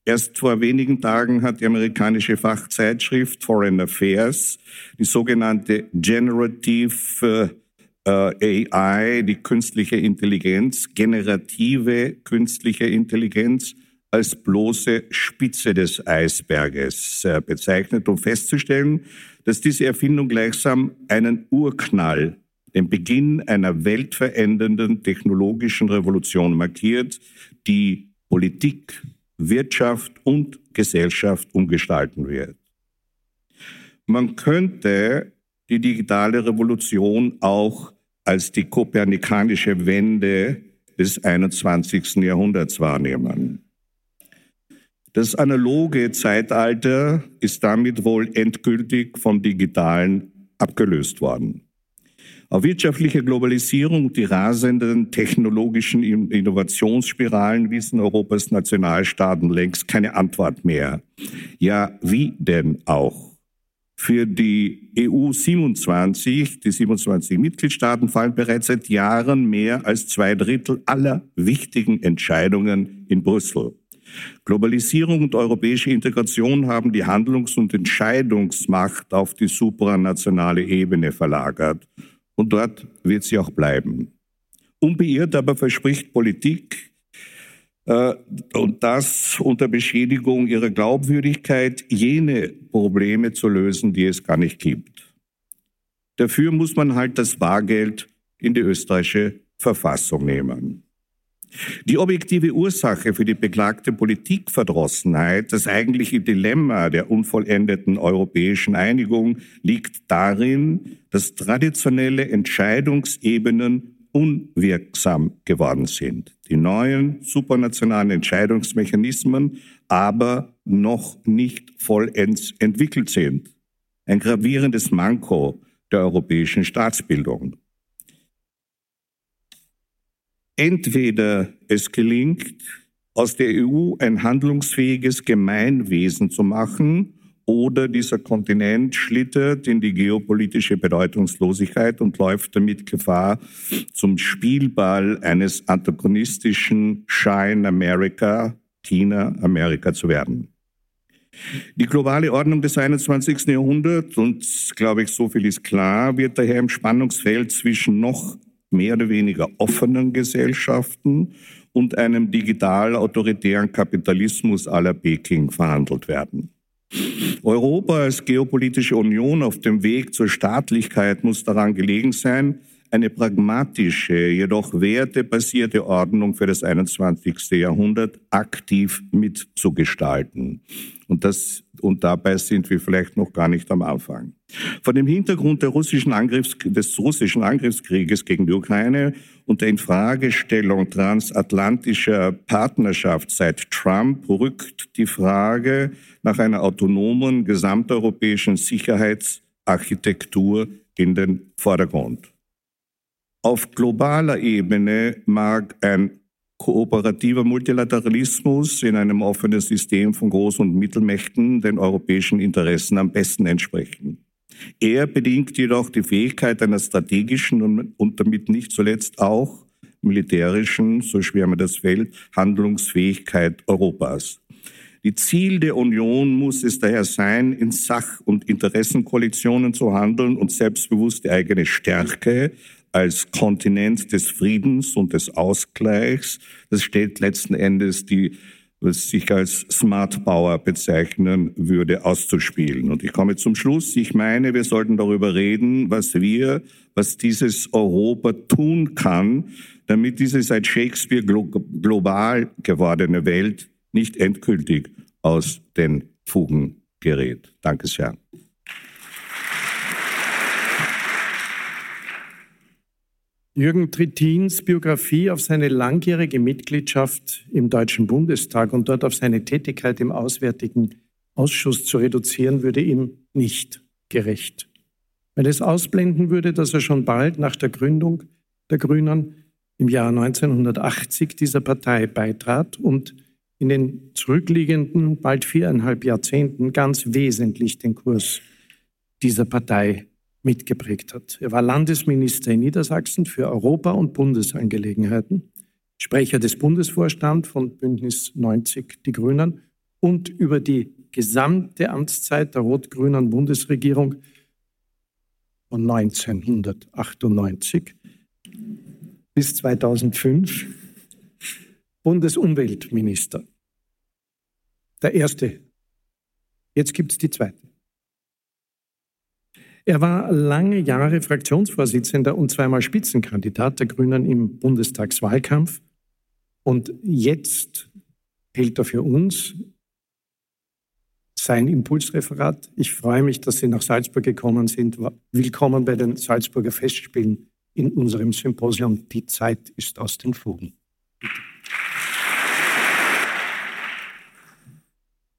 Erst vor wenigen Tagen hat die amerikanische Fachzeitschrift Foreign Affairs die sogenannte Generative äh, AI, die künstliche Intelligenz, generative künstliche Intelligenz, als bloße Spitze des Eisberges äh, bezeichnet, um festzustellen, dass diese Erfindung gleichsam einen Urknall, den Beginn einer weltverändernden technologischen Revolution markiert, die Politik, Wirtschaft und Gesellschaft umgestalten wird. Man könnte die digitale Revolution auch als die kopernikanische Wende des 21. Jahrhunderts wahrnehmen. Das analoge Zeitalter ist damit wohl endgültig vom digitalen abgelöst worden. Auf wirtschaftliche Globalisierung und die rasenden technologischen Innovationsspiralen wissen Europas Nationalstaaten längst keine Antwort mehr. Ja, wie denn auch? Für die EU 27, die 27 Mitgliedstaaten fallen bereits seit Jahren mehr als zwei Drittel aller wichtigen Entscheidungen in Brüssel. Globalisierung und europäische Integration haben die Handlungs- und Entscheidungsmacht auf die supranationale Ebene verlagert. Und dort wird sie auch bleiben. Unbeirrt aber verspricht Politik, äh, und das unter Beschädigung ihrer Glaubwürdigkeit, jene Probleme zu lösen, die es gar nicht gibt. Dafür muss man halt das Bargeld in die österreichische Verfassung nehmen. Die objektive Ursache für die beklagte Politikverdrossenheit, das eigentliche Dilemma der unvollendeten europäischen Einigung liegt darin, dass traditionelle Entscheidungsebenen unwirksam geworden sind. Die neuen supranationalen Entscheidungsmechanismen aber noch nicht vollends entwickelt sind. Ein gravierendes Manko der europäischen Staatsbildung. Entweder es gelingt, aus der EU ein handlungsfähiges Gemeinwesen zu machen, oder dieser Kontinent schlittert in die geopolitische Bedeutungslosigkeit und läuft damit Gefahr, zum Spielball eines antagonistischen Shine America, China Amerika zu werden. Die globale Ordnung des 21. Jahrhunderts, und glaube ich, so viel ist klar, wird daher im Spannungsfeld zwischen noch mehr oder weniger offenen Gesellschaften und einem digital-autoritären Kapitalismus aller Peking verhandelt werden. Europa als geopolitische Union auf dem Weg zur Staatlichkeit muss daran gelegen sein, eine pragmatische, jedoch wertebasierte Ordnung für das 21. Jahrhundert aktiv mitzugestalten. Und, das, und dabei sind wir vielleicht noch gar nicht am Anfang. Vor dem Hintergrund der russischen Angriffs, des russischen Angriffskrieges gegen die Ukraine und der Infragestellung transatlantischer Partnerschaft seit Trump rückt die Frage nach einer autonomen gesamteuropäischen Sicherheitsarchitektur in den Vordergrund. Auf globaler Ebene mag ein kooperativer Multilateralismus in einem offenen System von Groß- und Mittelmächten den europäischen Interessen am besten entsprechen. Er bedingt jedoch die Fähigkeit einer strategischen und damit nicht zuletzt auch militärischen, so schwer man das fällt, Handlungsfähigkeit Europas. Die Ziel der Union muss es daher sein, in Sach- und Interessenkoalitionen zu handeln und selbstbewusst die eigene Stärke als Kontinent des Friedens und des Ausgleichs. Das stellt letzten Endes die was sich als Smart Power bezeichnen würde, auszuspielen. Und ich komme zum Schluss. Ich meine, wir sollten darüber reden, was wir, was dieses Europa tun kann, damit diese seit Shakespeare global gewordene Welt nicht endgültig aus den Fugen gerät. Danke sehr. Jürgen Trittins Biografie auf seine langjährige Mitgliedschaft im Deutschen Bundestag und dort auf seine Tätigkeit im Auswärtigen Ausschuss zu reduzieren, würde ihm nicht gerecht. Weil es ausblenden würde, dass er schon bald nach der Gründung der Grünen im Jahr 1980 dieser Partei beitrat und in den zurückliegenden bald viereinhalb Jahrzehnten ganz wesentlich den Kurs dieser Partei mitgeprägt hat. Er war Landesminister in Niedersachsen für Europa- und Bundesangelegenheiten, Sprecher des Bundesvorstands von Bündnis 90 Die Grünen und über die gesamte Amtszeit der rot-grünen Bundesregierung von 1998 bis 2005 Bundesumweltminister. Der erste. Jetzt gibt es die zweite. Er war lange Jahre Fraktionsvorsitzender und zweimal Spitzenkandidat der Grünen im Bundestagswahlkampf. Und jetzt hält er für uns sein Impulsreferat. Ich freue mich, dass Sie nach Salzburg gekommen sind. Willkommen bei den Salzburger Festspielen in unserem Symposium. Die Zeit ist aus den Fugen.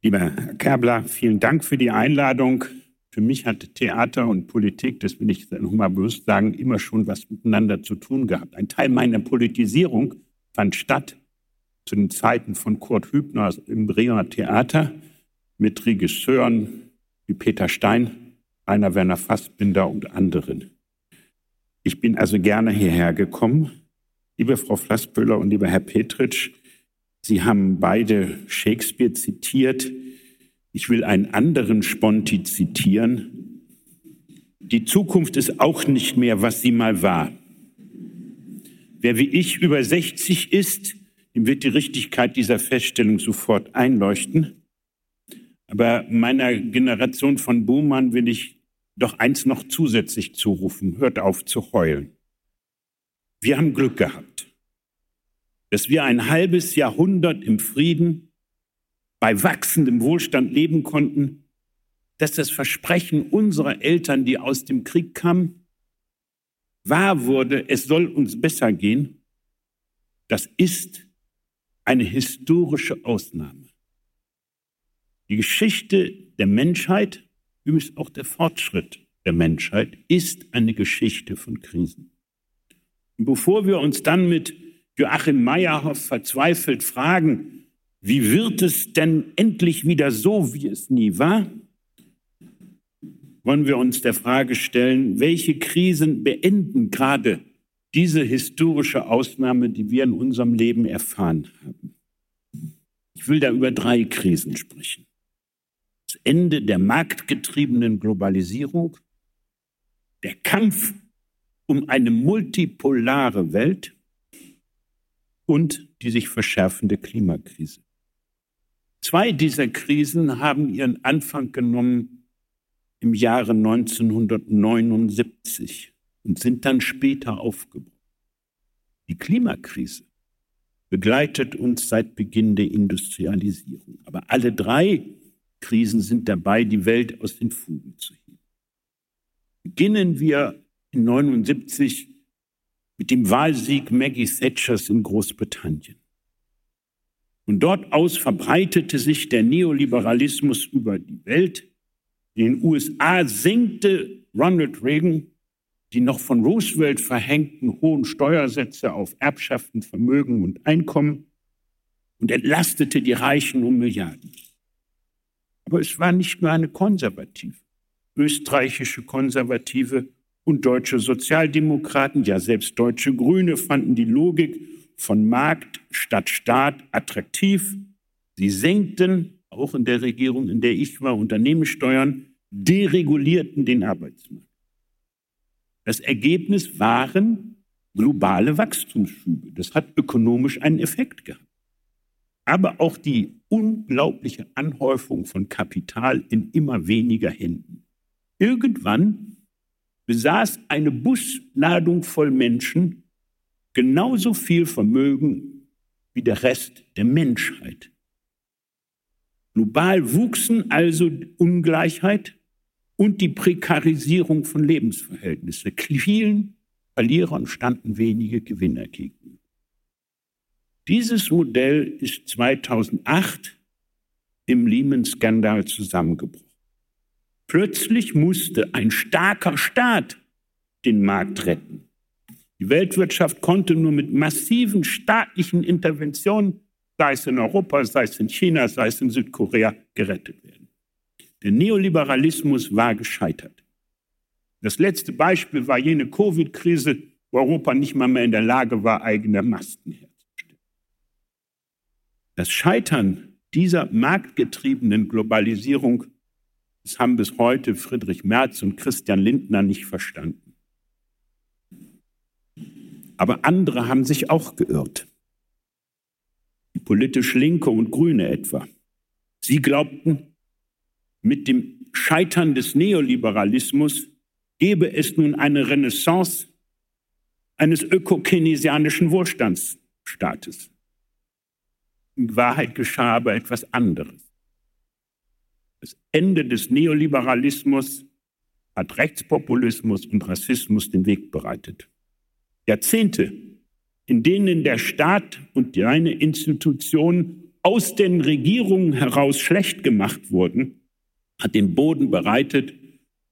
Lieber Herr Kerbler, vielen Dank für die Einladung. Für mich hat Theater und Politik, das will ich nochmal bewusst sagen, immer schon was miteinander zu tun gehabt. Ein Teil meiner Politisierung fand statt zu den Zeiten von Kurt Hübner im Bremer Theater mit Regisseuren wie Peter Stein, Rainer Werner Fassbinder und anderen. Ich bin also gerne hierher gekommen. Liebe Frau Flassböhler und lieber Herr Petritsch, Sie haben beide Shakespeare zitiert. Ich will einen anderen Sponti zitieren. Die Zukunft ist auch nicht mehr, was sie mal war. Wer wie ich über 60 ist, dem wird die Richtigkeit dieser Feststellung sofort einleuchten. Aber meiner Generation von Boomern will ich doch eins noch zusätzlich zurufen. Hört auf zu heulen. Wir haben Glück gehabt, dass wir ein halbes Jahrhundert im Frieden bei wachsendem Wohlstand leben konnten, dass das Versprechen unserer Eltern, die aus dem Krieg kamen, wahr wurde, es soll uns besser gehen, das ist eine historische Ausnahme. Die Geschichte der Menschheit, übrigens auch der Fortschritt der Menschheit, ist eine Geschichte von Krisen. Und bevor wir uns dann mit Joachim Meyerhoff verzweifelt fragen, wie wird es denn endlich wieder so, wie es nie war, wollen wir uns der Frage stellen, welche Krisen beenden gerade diese historische Ausnahme, die wir in unserem Leben erfahren haben. Ich will da über drei Krisen sprechen. Das Ende der marktgetriebenen Globalisierung, der Kampf um eine multipolare Welt und die sich verschärfende Klimakrise. Zwei dieser Krisen haben ihren Anfang genommen im Jahre 1979 und sind dann später aufgebrochen. Die Klimakrise begleitet uns seit Beginn der Industrialisierung. Aber alle drei Krisen sind dabei, die Welt aus den Fugen zu heben. Beginnen wir in 79 mit dem Wahlsieg Maggie Thatchers in Großbritannien. Und dort aus verbreitete sich der Neoliberalismus über die Welt. In den USA senkte Ronald Reagan die noch von Roosevelt verhängten hohen Steuersätze auf Erbschaften, Vermögen und Einkommen und entlastete die Reichen um Milliarden. Aber es war nicht nur eine konservative, österreichische Konservative und deutsche Sozialdemokraten, ja selbst deutsche Grüne fanden die Logik von Markt statt Staat attraktiv. Sie senkten, auch in der Regierung, in der ich war, Unternehmenssteuern, deregulierten den Arbeitsmarkt. Das Ergebnis waren globale Wachstumsschübe. Das hat ökonomisch einen Effekt gehabt. Aber auch die unglaubliche Anhäufung von Kapital in immer weniger Händen. Irgendwann besaß eine Busladung voll Menschen genauso viel Vermögen wie der Rest der Menschheit. Global wuchsen also Ungleichheit, und die Prekarisierung von Lebensverhältnissen. Vielen Verlierern standen wenige Gewinner gegenüber. Dieses Modell ist 2008 im Lehman-Skandal zusammengebrochen. Plötzlich musste ein starker Staat den Markt retten. Die Weltwirtschaft konnte nur mit massiven staatlichen Interventionen, sei es in Europa, sei es in China, sei es in Südkorea, gerettet werden. Der Neoliberalismus war gescheitert. Das letzte Beispiel war jene Covid-Krise, wo Europa nicht mal mehr in der Lage war, eigene Masken herzustellen. Das Scheitern dieser marktgetriebenen Globalisierung, das haben bis heute Friedrich Merz und Christian Lindner nicht verstanden. Aber andere haben sich auch geirrt. Die politisch Linke und Grüne etwa. Sie glaubten, mit dem Scheitern des Neoliberalismus gebe es nun eine Renaissance eines ökokeynesianischen Wohlstandsstaates. In Wahrheit geschah aber etwas anderes. Das Ende des Neoliberalismus hat Rechtspopulismus und Rassismus den Weg bereitet. Jahrzehnte, in denen der Staat und seine Institutionen aus den Regierungen heraus schlecht gemacht wurden, hat den Boden bereitet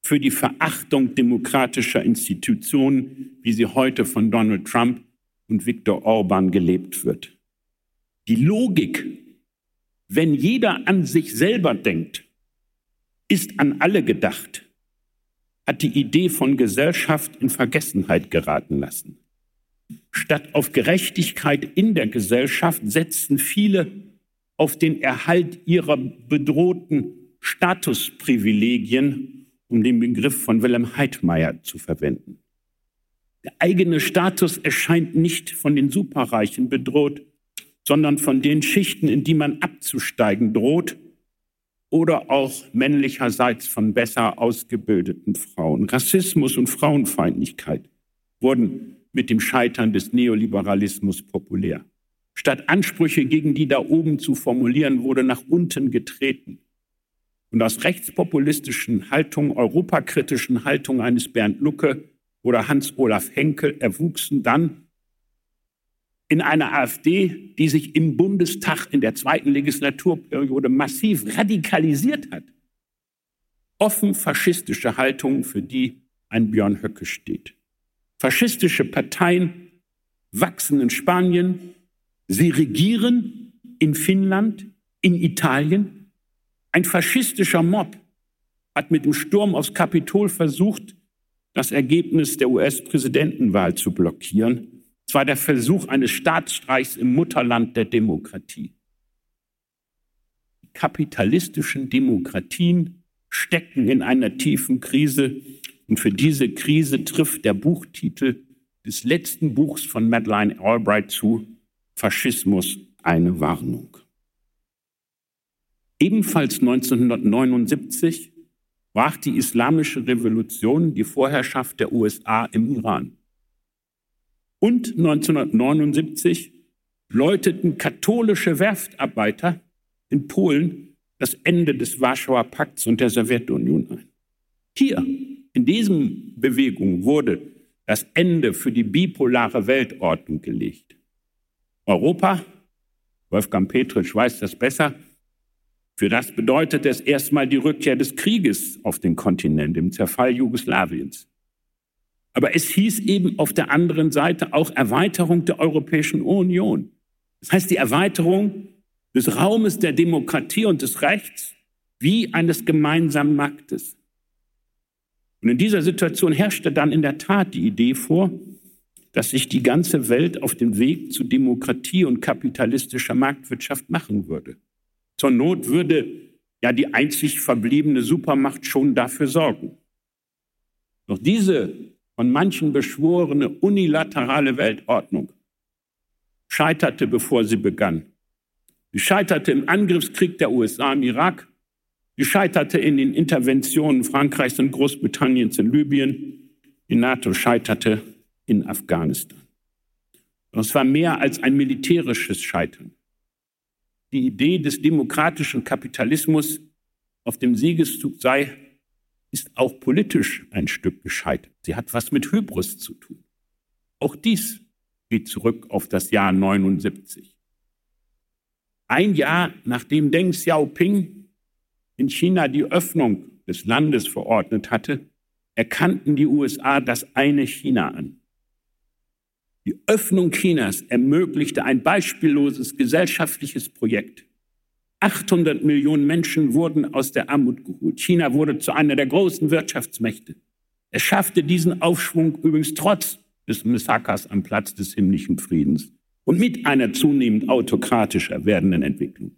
für die Verachtung demokratischer Institutionen, wie sie heute von Donald Trump und Viktor Orban gelebt wird. Die Logik, wenn jeder an sich selber denkt, ist an alle gedacht, hat die Idee von Gesellschaft in Vergessenheit geraten lassen. Statt auf Gerechtigkeit in der Gesellschaft setzten viele auf den Erhalt ihrer bedrohten Statusprivilegien, um den Begriff von Wilhelm Heidmeier zu verwenden. Der eigene Status erscheint nicht von den Superreichen bedroht, sondern von den Schichten, in die man abzusteigen droht, oder auch männlicherseits von besser ausgebildeten Frauen. Rassismus und Frauenfeindlichkeit wurden mit dem Scheitern des Neoliberalismus populär. Statt Ansprüche gegen die da oben zu formulieren, wurde nach unten getreten und aus rechtspopulistischen Haltungen, europakritischen Haltungen eines Bernd Lucke oder Hans-Olaf Henkel erwuchsen dann in einer AfD, die sich im Bundestag in der zweiten Legislaturperiode massiv radikalisiert hat. Offen faschistische Haltungen, für die ein Björn Höcke steht. Faschistische Parteien wachsen in Spanien, sie regieren in Finnland, in Italien. Ein faschistischer Mob hat mit dem Sturm aufs Kapitol versucht, das Ergebnis der US-Präsidentenwahl zu blockieren. Es war der Versuch eines Staatsstreichs im Mutterland der Demokratie. Die kapitalistischen Demokratien stecken in einer tiefen Krise und für diese Krise trifft der Buchtitel des letzten Buchs von Madeleine Albright zu, Faschismus eine Warnung. Ebenfalls 1979 brach die Islamische Revolution die Vorherrschaft der USA im Iran. Und 1979 läuteten katholische Werftarbeiter in Polen das Ende des Warschauer Pakts und der Sowjetunion ein. Hier, in diesen Bewegungen, wurde das Ende für die bipolare Weltordnung gelegt. Europa, Wolfgang Petritsch weiß das besser, für das bedeutet es erstmal die Rückkehr des Krieges auf den Kontinent, im Zerfall Jugoslawiens. Aber es hieß eben auf der anderen Seite auch Erweiterung der Europäischen Union. Das heißt die Erweiterung des Raumes der Demokratie und des Rechts wie eines gemeinsamen Marktes. Und in dieser Situation herrschte dann in der Tat die Idee vor, dass sich die ganze Welt auf den Weg zu Demokratie und kapitalistischer Marktwirtschaft machen würde. Zur Not würde ja die einzig verbliebene Supermacht schon dafür sorgen. Doch diese von manchen beschworene unilaterale Weltordnung scheiterte, bevor sie begann. Sie scheiterte im Angriffskrieg der USA im Irak. Sie scheiterte in den Interventionen Frankreichs und Großbritanniens in Libyen. Die NATO scheiterte in Afghanistan. Das war mehr als ein militärisches Scheitern. Die Idee des demokratischen Kapitalismus auf dem Siegeszug sei ist auch politisch ein Stück gescheitert. Sie hat was mit Hybris zu tun. Auch dies geht zurück auf das Jahr 79. Ein Jahr nachdem Deng Xiaoping in China die Öffnung des Landes verordnet hatte, erkannten die USA das eine China an. Die Öffnung Chinas ermöglichte ein beispielloses gesellschaftliches Projekt. 800 Millionen Menschen wurden aus der Armut geholt. China wurde zu einer der großen Wirtschaftsmächte. Es schaffte diesen Aufschwung übrigens trotz des Messakas am Platz des himmlischen Friedens und mit einer zunehmend autokratischer werdenden Entwicklung.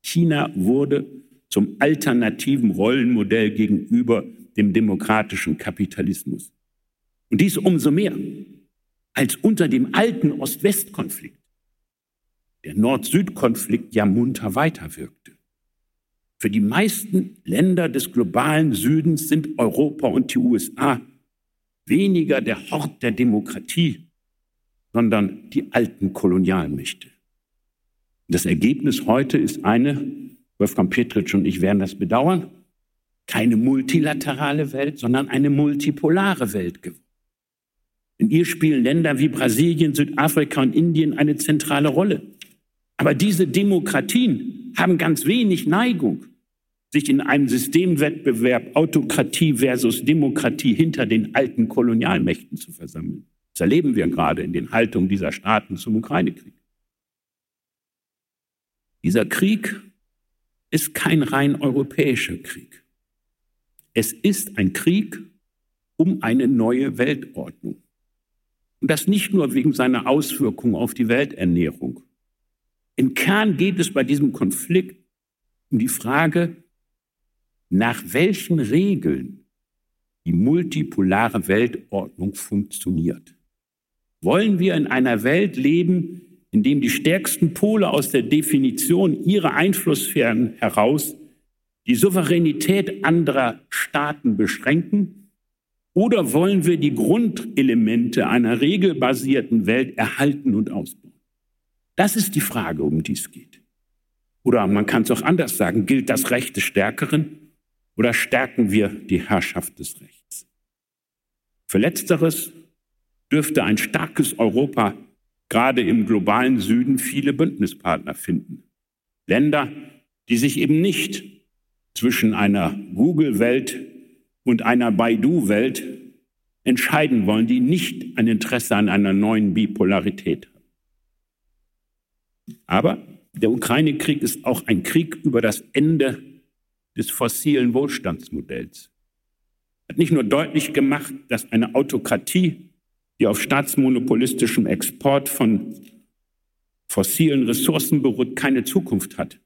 China wurde zum alternativen Rollenmodell gegenüber dem demokratischen Kapitalismus. Und dies umso mehr, als unter dem alten Ost-West-Konflikt der Nord-Süd-Konflikt ja munter weiterwirkte. Für die meisten Länder des globalen Südens sind Europa und die USA weniger der Hort der Demokratie, sondern die alten Kolonialmächte. Das Ergebnis heute ist eine, Wolfgang Petritsch und ich werden das bedauern, keine multilaterale Welt, sondern eine multipolare Welt geworden. In ihr spielen Länder wie Brasilien, Südafrika und Indien eine zentrale Rolle. Aber diese Demokratien haben ganz wenig Neigung, sich in einem Systemwettbewerb Autokratie versus Demokratie hinter den alten Kolonialmächten zu versammeln. Das erleben wir gerade in den Haltungen dieser Staaten zum Ukraine-Krieg. Dieser Krieg ist kein rein europäischer Krieg. Es ist ein Krieg um eine neue Weltordnung. Und das nicht nur wegen seiner Auswirkungen auf die Welternährung, im Kern geht es bei diesem Konflikt um die Frage, nach welchen Regeln die multipolare Weltordnung funktioniert. Wollen wir in einer Welt leben, in dem die stärksten Pole aus der Definition ihrer Einflusssphären heraus die Souveränität anderer Staaten beschränken? Oder wollen wir die Grundelemente einer regelbasierten Welt erhalten und ausbauen? Das ist die Frage, um die es geht. Oder man kann es auch anders sagen, gilt das Recht des Stärkeren oder stärken wir die Herrschaft des Rechts? Für letzteres dürfte ein starkes Europa gerade im globalen Süden viele Bündnispartner finden. Länder, die sich eben nicht zwischen einer Google-Welt und einer Baidu-Welt entscheiden wollen, die nicht ein Interesse an einer neuen Bipolarität haben. Aber der Ukraine-Krieg ist auch ein Krieg über das Ende des fossilen Wohlstandsmodells. Hat nicht nur deutlich gemacht, dass eine Autokratie, die auf staatsmonopolistischem Export von fossilen Ressourcen beruht, keine Zukunft hat.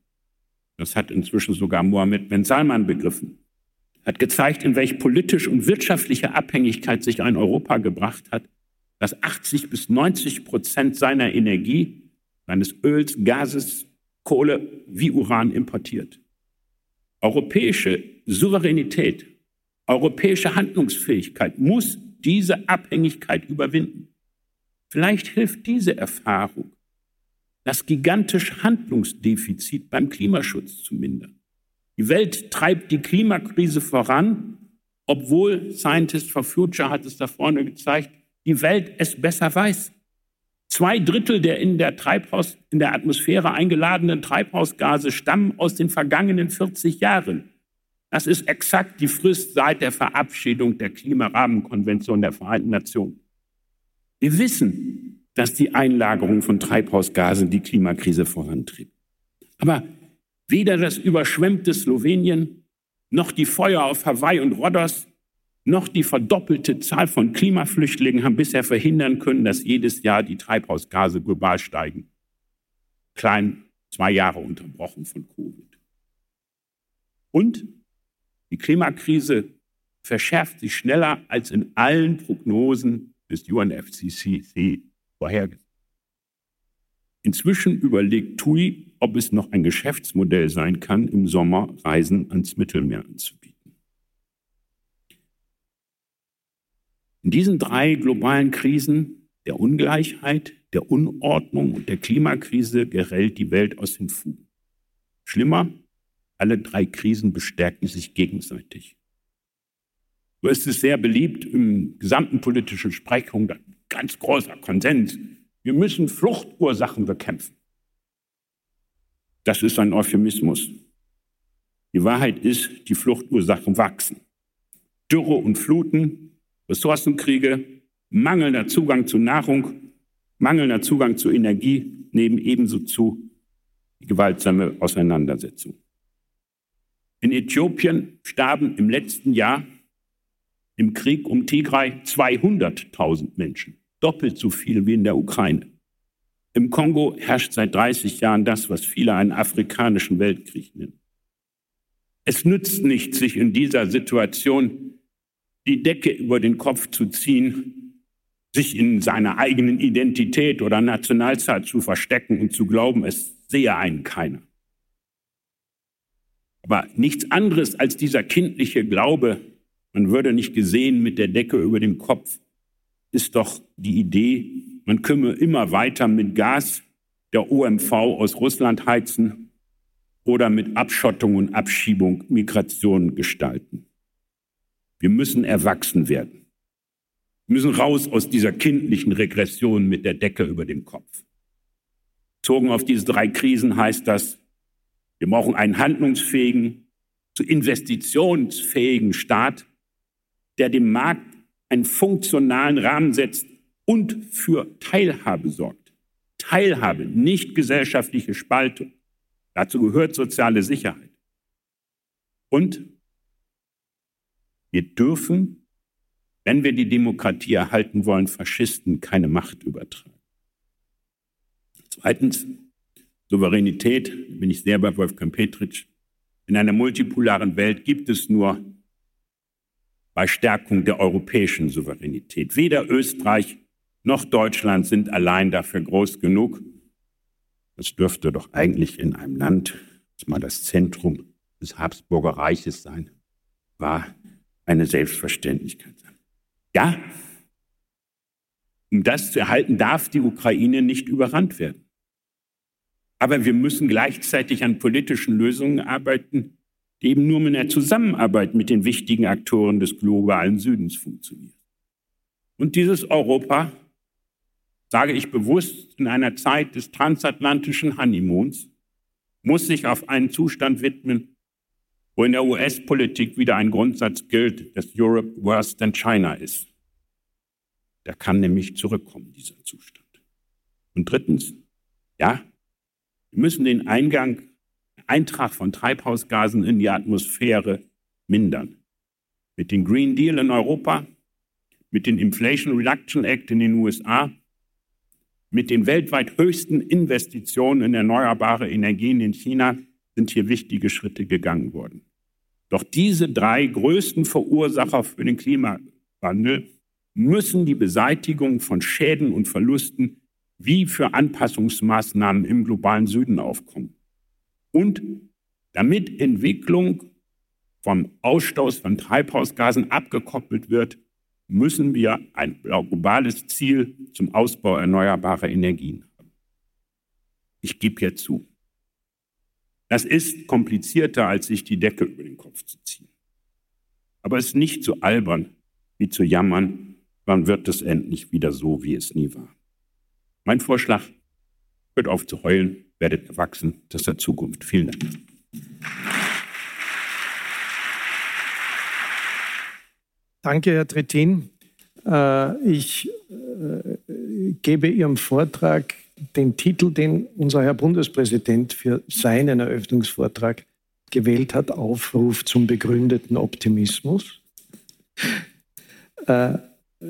Das hat inzwischen sogar Mohammed Ben Salman begriffen. Hat gezeigt, in welch politisch und wirtschaftliche Abhängigkeit sich ein Europa gebracht hat, das 80 bis 90 Prozent seiner Energie, seines Öls, Gases, Kohle wie Uran importiert. Europäische Souveränität, europäische Handlungsfähigkeit muss diese Abhängigkeit überwinden. Vielleicht hilft diese Erfahrung, das gigantische Handlungsdefizit beim Klimaschutz zu mindern. Die Welt treibt die Klimakrise voran, obwohl Scientists for Future hat es da vorne gezeigt, die Welt es besser weiß. Zwei Drittel der in der, Treibhaus, in der Atmosphäre eingeladenen Treibhausgase stammen aus den vergangenen 40 Jahren. Das ist exakt die Frist seit der Verabschiedung der Klimarahmenkonvention der Vereinten Nationen. Wir wissen, dass die Einlagerung von Treibhausgasen die Klimakrise vorantrieb. Aber weder das überschwemmte Slowenien noch die Feuer auf Hawaii und Rhodos noch die verdoppelte Zahl von Klimaflüchtlingen haben bisher verhindern können, dass jedes Jahr die Treibhausgase global steigen. Klein zwei Jahre unterbrochen von Covid. Und die Klimakrise verschärft sich schneller als in allen Prognosen des UNFCCC vorhergesagt. Inzwischen überlegt TUI, ob es noch ein Geschäftsmodell sein kann, im Sommer Reisen ans Mittelmeer anzubieten. In diesen drei globalen Krisen der Ungleichheit, der Unordnung und der Klimakrise gerellt die Welt aus den Fugen. Schlimmer, alle drei Krisen bestärken sich gegenseitig. So ist es sehr beliebt im gesamten politischen Sprechung, ganz großer Konsens. Wir müssen Fluchtursachen bekämpfen. Das ist ein Euphemismus. Die Wahrheit ist, die Fluchtursachen wachsen. Dürre und Fluten, Ressourcenkriege, mangelnder Zugang zu Nahrung, mangelnder Zugang zu Energie nehmen ebenso zu die gewaltsame Auseinandersetzung. In Äthiopien starben im letzten Jahr im Krieg um Tigray 200.000 Menschen, doppelt so viel wie in der Ukraine. Im Kongo herrscht seit 30 Jahren das, was viele einen afrikanischen Weltkrieg nennen. Es nützt nicht, sich in dieser Situation die Decke über den Kopf zu ziehen, sich in seiner eigenen Identität oder Nationalzahl zu verstecken und zu glauben, es sehe einen keiner. Aber nichts anderes als dieser kindliche Glaube, man würde nicht gesehen mit der Decke über dem Kopf, ist doch die Idee, man könne immer weiter mit Gas der OMV aus Russland heizen oder mit Abschottung und Abschiebung Migration gestalten. Wir müssen erwachsen werden. Wir müssen raus aus dieser kindlichen Regression mit der Decke über dem Kopf. Bezogen auf diese drei Krisen heißt das, wir brauchen einen handlungsfähigen, zu investitionsfähigen Staat, der dem Markt einen funktionalen Rahmen setzt und für Teilhabe sorgt. Teilhabe, nicht gesellschaftliche Spaltung. Dazu gehört soziale Sicherheit. Und wir dürfen, wenn wir die Demokratie erhalten wollen, Faschisten keine Macht übertragen. Zweitens, Souveränität, bin ich sehr bei Wolfgang Petritsch. In einer multipolaren Welt gibt es nur bei Stärkung der europäischen Souveränität. Weder Österreich noch Deutschland sind allein dafür groß genug. Das dürfte doch eigentlich in einem Land, das mal das Zentrum des Habsburger Reiches sein war, eine Selbstverständlichkeit sein. Ja, um das zu erhalten, darf die Ukraine nicht überrannt werden. Aber wir müssen gleichzeitig an politischen Lösungen arbeiten, die eben nur mit einer Zusammenarbeit mit den wichtigen Aktoren des globalen Südens funktionieren. Und dieses Europa, sage ich bewusst, in einer Zeit des transatlantischen Honeymoons, muss sich auf einen Zustand widmen, wo in der US-Politik wieder ein Grundsatz gilt, dass Europe worse than China ist. Der kann nämlich zurückkommen, dieser Zustand. Und drittens, ja, wir müssen den Eingang, Eintrag von Treibhausgasen in die Atmosphäre mindern. Mit dem Green Deal in Europa, mit dem Inflation Reduction Act in den USA, mit den weltweit höchsten Investitionen in erneuerbare Energien in China sind hier wichtige Schritte gegangen worden. Doch diese drei größten Verursacher für den Klimawandel müssen die Beseitigung von Schäden und Verlusten wie für Anpassungsmaßnahmen im globalen Süden aufkommen. Und damit Entwicklung vom Ausstoß von Treibhausgasen abgekoppelt wird, müssen wir ein globales Ziel zum Ausbau erneuerbarer Energien haben. Ich gebe hier zu. Das ist komplizierter, als sich die Decke über den Kopf zu ziehen. Aber es ist nicht zu albern, wie zu jammern, wann wird es endlich wieder so, wie es nie war. Mein Vorschlag, hört auf zu heulen, werdet erwachsen, das ist der Zukunft. Vielen Dank. Danke, Herr Trittin. Äh, ich äh, gebe Ihrem Vortrag den Titel, den unser Herr Bundespräsident für seinen Eröffnungsvortrag gewählt hat, Aufruf zum begründeten Optimismus. Äh,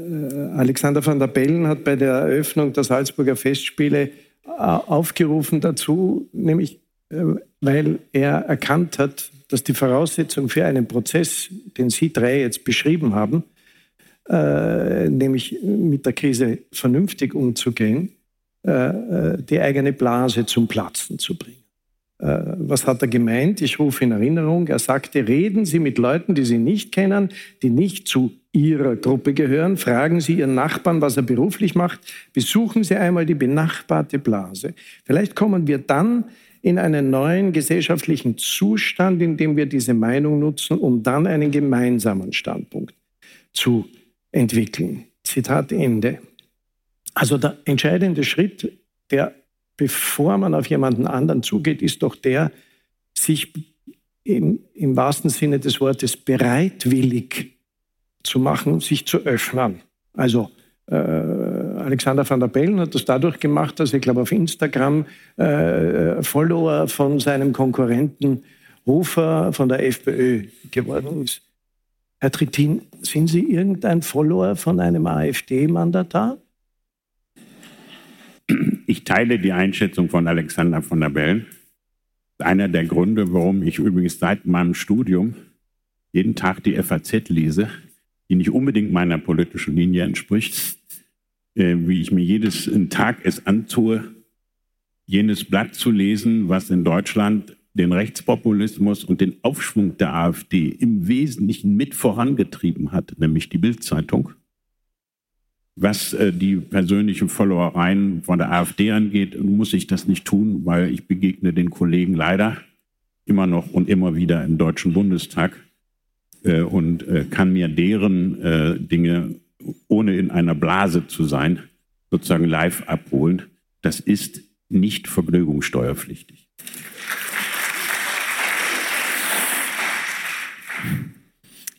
Alexander van der Bellen hat bei der Eröffnung der Salzburger Festspiele aufgerufen dazu, nämlich weil er erkannt hat, dass die Voraussetzung für einen Prozess, den Sie drei jetzt beschrieben haben, äh, nämlich mit der Krise vernünftig umzugehen, äh, äh, die eigene Blase zum Platzen zu bringen. Äh, was hat er gemeint? Ich rufe in Erinnerung, er sagte, reden Sie mit Leuten, die Sie nicht kennen, die nicht zu Ihrer Gruppe gehören, fragen Sie Ihren Nachbarn, was er beruflich macht, besuchen Sie einmal die benachbarte Blase. Vielleicht kommen wir dann in einen neuen gesellschaftlichen Zustand, in dem wir diese Meinung nutzen, um dann einen gemeinsamen Standpunkt zu entwickeln. Zitat Ende. Also der entscheidende Schritt, der, bevor man auf jemanden anderen zugeht, ist doch der, sich im, im wahrsten Sinne des Wortes bereitwillig zu machen, sich zu öffnen. Also äh, Alexander van der Bellen hat das dadurch gemacht, dass er, glaube auf Instagram äh, Follower von seinem Konkurrenten Hofer von der FPÖ geworden ist. Herr Trittin, sind Sie irgendein Follower von einem AfD-Mandatar? Ich teile die Einschätzung von Alexander von der Bellen. Einer der Gründe, warum ich übrigens seit meinem Studium jeden Tag die FAZ lese, die nicht unbedingt meiner politischen Linie entspricht, äh, wie ich mir jedes Tag es antue, jenes Blatt zu lesen, was in Deutschland den Rechtspopulismus und den Aufschwung der AfD im Wesentlichen mit vorangetrieben hat, nämlich die Bildzeitung. Was äh, die persönlichen Followereien von der AfD angeht, muss ich das nicht tun, weil ich begegne den Kollegen leider immer noch und immer wieder im Deutschen Bundestag äh, und äh, kann mir deren Dinge, ohne in einer Blase zu sein, sozusagen live abholen. Das ist nicht vergnügungssteuerpflichtig.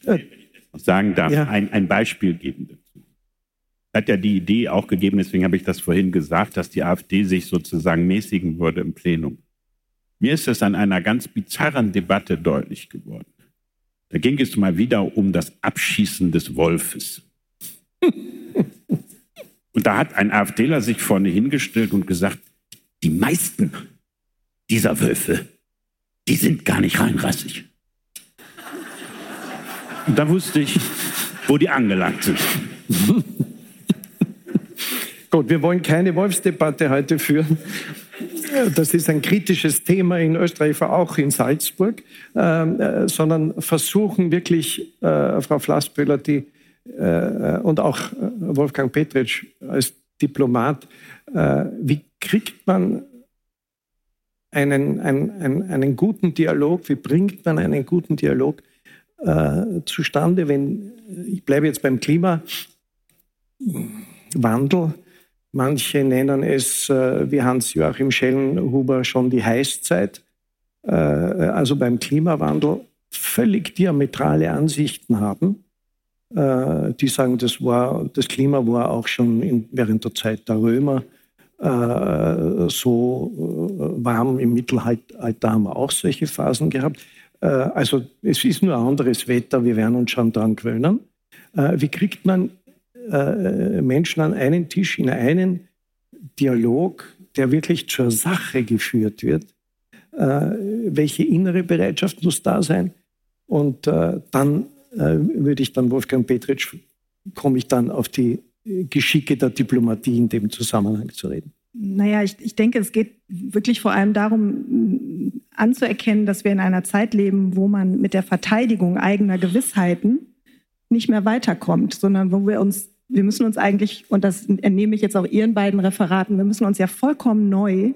Wenn ich das noch sagen darf, ja. ein, ein Beispiel geben. Hat ja die Idee auch gegeben, deswegen habe ich das vorhin gesagt, dass die AfD sich sozusagen mäßigen würde im Plenum. Mir ist das an einer ganz bizarren Debatte deutlich geworden. Da ging es mal wieder um das Abschießen des Wolfes. Und da hat ein AfDler sich vorne hingestellt und gesagt, die meisten dieser Wölfe, die sind gar nicht reinrassig. Und da wusste ich, wo die angelangt sind. Gut, wir wollen keine Wolfsdebatte heute führen. Das ist ein kritisches Thema in Österreich, auch in Salzburg, äh, sondern versuchen wirklich, äh, Frau Flassböhler, die, äh, und auch äh, Wolfgang Petritsch als Diplomat, äh, wie kriegt man einen, einen, einen, einen guten Dialog, wie bringt man einen guten Dialog äh, zustande, wenn, ich bleibe jetzt beim Klima, Wandel. Manche nennen es, äh, wie Hans-Joachim Schellenhuber, schon die Heißzeit. Äh, also beim Klimawandel völlig diametrale Ansichten haben. Äh, die sagen, das, war, das Klima war auch schon in, während der Zeit der Römer so warm. Im Mittelalter haben wir auch solche Phasen gehabt. Also es ist nur anderes Wetter, wir werden uns schon daran gewöhnen. Wie kriegt man äh, Menschen an einen Tisch in einen Dialog, der wirklich zur Sache geführt wird? welche innere Bereitschaft muss da sein? Und dann äh, würde ich dann Wolfgang Petritsch, komme ich dann auf die Geschicke der Diplomatie in dem Zusammenhang zu reden. Naja, ich, ich denke, es geht wirklich vor allem darum, anzuerkennen, dass wir in einer Zeit leben, wo man mit der Verteidigung eigener Gewissheiten nicht mehr weiterkommt, sondern wo wir uns, wir müssen uns eigentlich, und das entnehme ich jetzt auch Ihren beiden Referaten, wir müssen uns ja vollkommen neu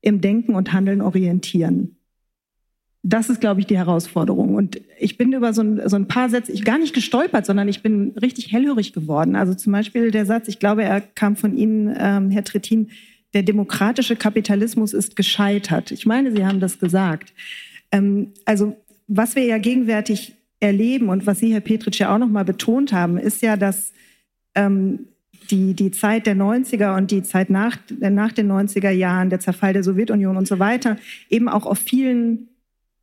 im Denken und Handeln orientieren. Das ist, glaube ich, die Herausforderung. Und ich bin über so ein, so ein paar Sätze, ich gar nicht gestolpert, sondern ich bin richtig hellhörig geworden. Also zum Beispiel der Satz, ich glaube, er kam von Ihnen, ähm, Herr Trittin, der demokratische Kapitalismus ist gescheitert. Ich meine, Sie haben das gesagt. Ähm, also was wir ja gegenwärtig erleben und was Sie, Herr Petritsch, ja auch noch mal betont haben, ist ja, dass ähm, die, die Zeit der 90er und die Zeit nach, nach den 90er Jahren, der Zerfall der Sowjetunion und so weiter, eben auch auf vielen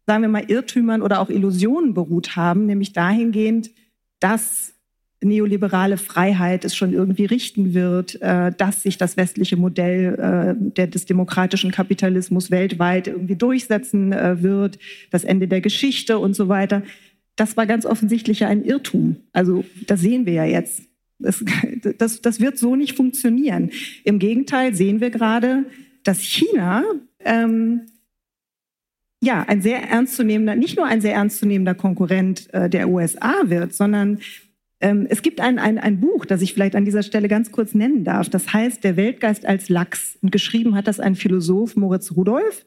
sagen wir mal, Irrtümern oder auch Illusionen beruht haben, nämlich dahingehend, dass neoliberale Freiheit es schon irgendwie richten wird, äh, dass sich das westliche Modell äh, des demokratischen Kapitalismus weltweit irgendwie durchsetzen äh, wird, das Ende der Geschichte und so weiter. Das war ganz offensichtlich ein Irrtum. Also das sehen wir ja jetzt. Das, das, das wird so nicht funktionieren. Im Gegenteil sehen wir gerade, dass China ähm, ja, ein sehr ernstzunehmender, nicht nur ein sehr ernstzunehmender Konkurrent äh, der USA wird, sondern ähm, es gibt ein, ein, ein Buch, das ich vielleicht an dieser Stelle ganz kurz nennen darf. Das heißt Der Weltgeist als Lachs. Und geschrieben hat das ein Philosoph, Moritz Rudolph.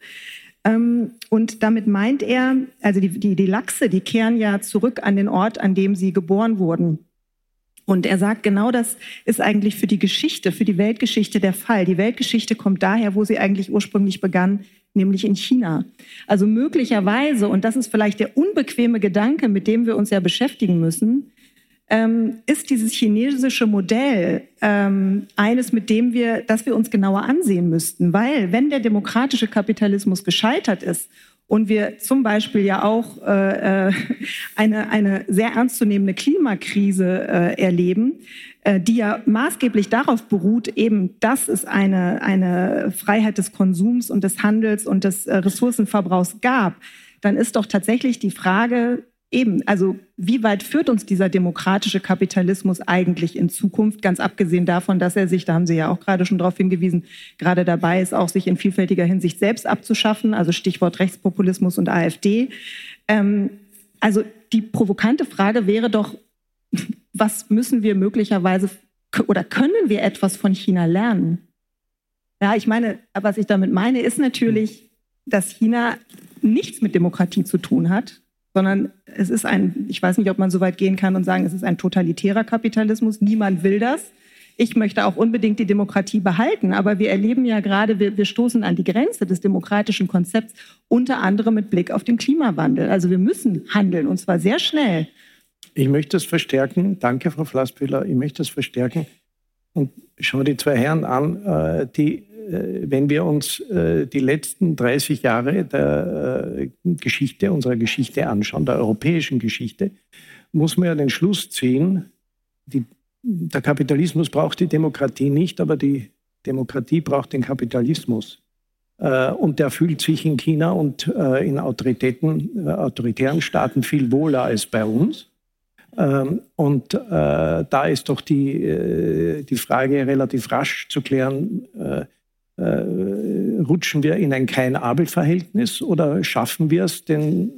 Ähm, und damit meint er, also die, die, die Lachse, die kehren ja zurück an den Ort, an dem sie geboren wurden. Und er sagt, genau das ist eigentlich für die Geschichte, für die Weltgeschichte der Fall. Die Weltgeschichte kommt daher, wo sie eigentlich ursprünglich begann, nämlich in China. Also möglicherweise, und das ist vielleicht der unbequeme Gedanke, mit dem wir uns ja beschäftigen müssen, ähm, ist dieses chinesische Modell ähm, eines, mit dem wir, das wir uns genauer ansehen müssten. Weil wenn der demokratische Kapitalismus gescheitert ist und wir zum Beispiel ja auch äh, äh eine, eine sehr ernstzunehmende Klimakrise äh, erleben, äh, die ja maßgeblich darauf beruht, eben, dass es eine, eine Freiheit des Konsums und des Handels und des äh, Ressourcenverbrauchs gab, dann ist doch tatsächlich die Frage, eben, also wie weit führt uns dieser demokratische Kapitalismus eigentlich in Zukunft, ganz abgesehen davon, dass er sich, da haben Sie ja auch gerade schon darauf hingewiesen, gerade dabei ist, auch sich in vielfältiger Hinsicht selbst abzuschaffen, also Stichwort Rechtspopulismus und AfD. Ähm, also die provokante Frage wäre doch, was müssen wir möglicherweise oder können wir etwas von China lernen? Ja, ich meine, was ich damit meine, ist natürlich, dass China nichts mit Demokratie zu tun hat, sondern es ist ein, ich weiß nicht, ob man so weit gehen kann und sagen, es ist ein totalitärer Kapitalismus. Niemand will das. Ich möchte auch unbedingt die Demokratie behalten, aber wir erleben ja gerade, wir, wir stoßen an die Grenze des demokratischen Konzepts, unter anderem mit Blick auf den Klimawandel. Also wir müssen handeln und zwar sehr schnell. Ich möchte es verstärken. Danke, Frau Flassbühler. Ich möchte es verstärken. Und schau die zwei Herren an, äh, die, wenn wir uns äh, die letzten 30 Jahre der Geschichte, unserer Geschichte anschauen, der europäischen Geschichte, muss man ja den Schluss ziehen, die, der Kapitalismus braucht die Demokratie nicht, aber die Demokratie braucht den Kapitalismus. Und der fühlt sich in China und in autoritären Staaten viel wohler als bei uns. Ähm, und äh, da ist doch die, äh, die Frage relativ rasch zu klären, äh, äh rutschen wir in ein Kein-Abel-Verhältnis oder schaffen wir es, den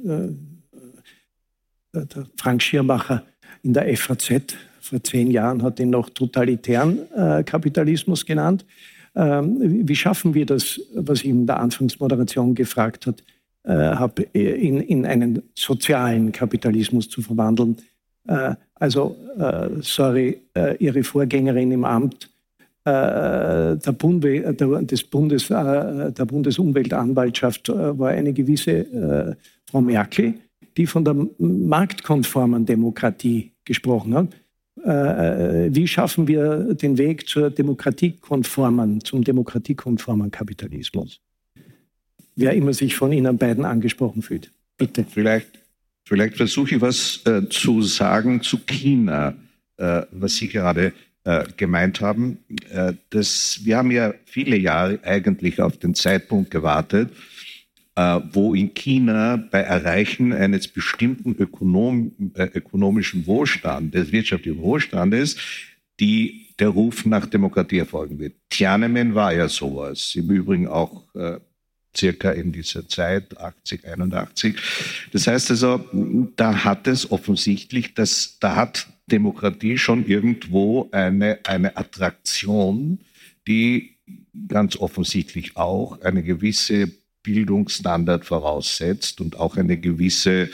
äh, äh, Frank Schirmacher in der FAZ vor zehn Jahren hat ihn noch totalitären Kapitalismus genannt. Ähm, wie schaffen wir das, was ich in der Anfangsmoderation gefragt hat, in, in einen sozialen Kapitalismus zu verwandeln? Äh, also, äh, sorry, äh, Ihre Vorgängerin im Amt der, Bunde, der, des Bundes, der Bundesumweltanwaltschaft war eine gewisse Frau Merkel, die von der marktkonformen Demokratie gesprochen hat. Wie schaffen wir den Weg zur demokratiekonformen, zum demokratiekonformen Kapitalismus? Wer immer sich von Ihnen beiden angesprochen fühlt. Bitte. Vielleicht Vielleicht versuche ich was äh, zu sagen zu China, äh, was Sie gerade äh, gemeint haben. Äh, das, wir haben ja viele Jahre eigentlich auf den Zeitpunkt gewartet, äh, wo in China bei Erreichen eines bestimmten Ökonom, äh, ökonomischen Wohlstandes, wirtschaftlichen Wohlstandes, die der Ruf nach Demokratie erfolgen wird. Tiananmen war ja sowas. Im Übrigen auch circa in dieser Zeit, 80, 81. Das heißt also, da hat es offensichtlich, dass, da hat Demokratie schon irgendwo eine, eine Attraktion, die ganz offensichtlich auch eine gewisse Bildungsstandard voraussetzt und auch eine gewisse,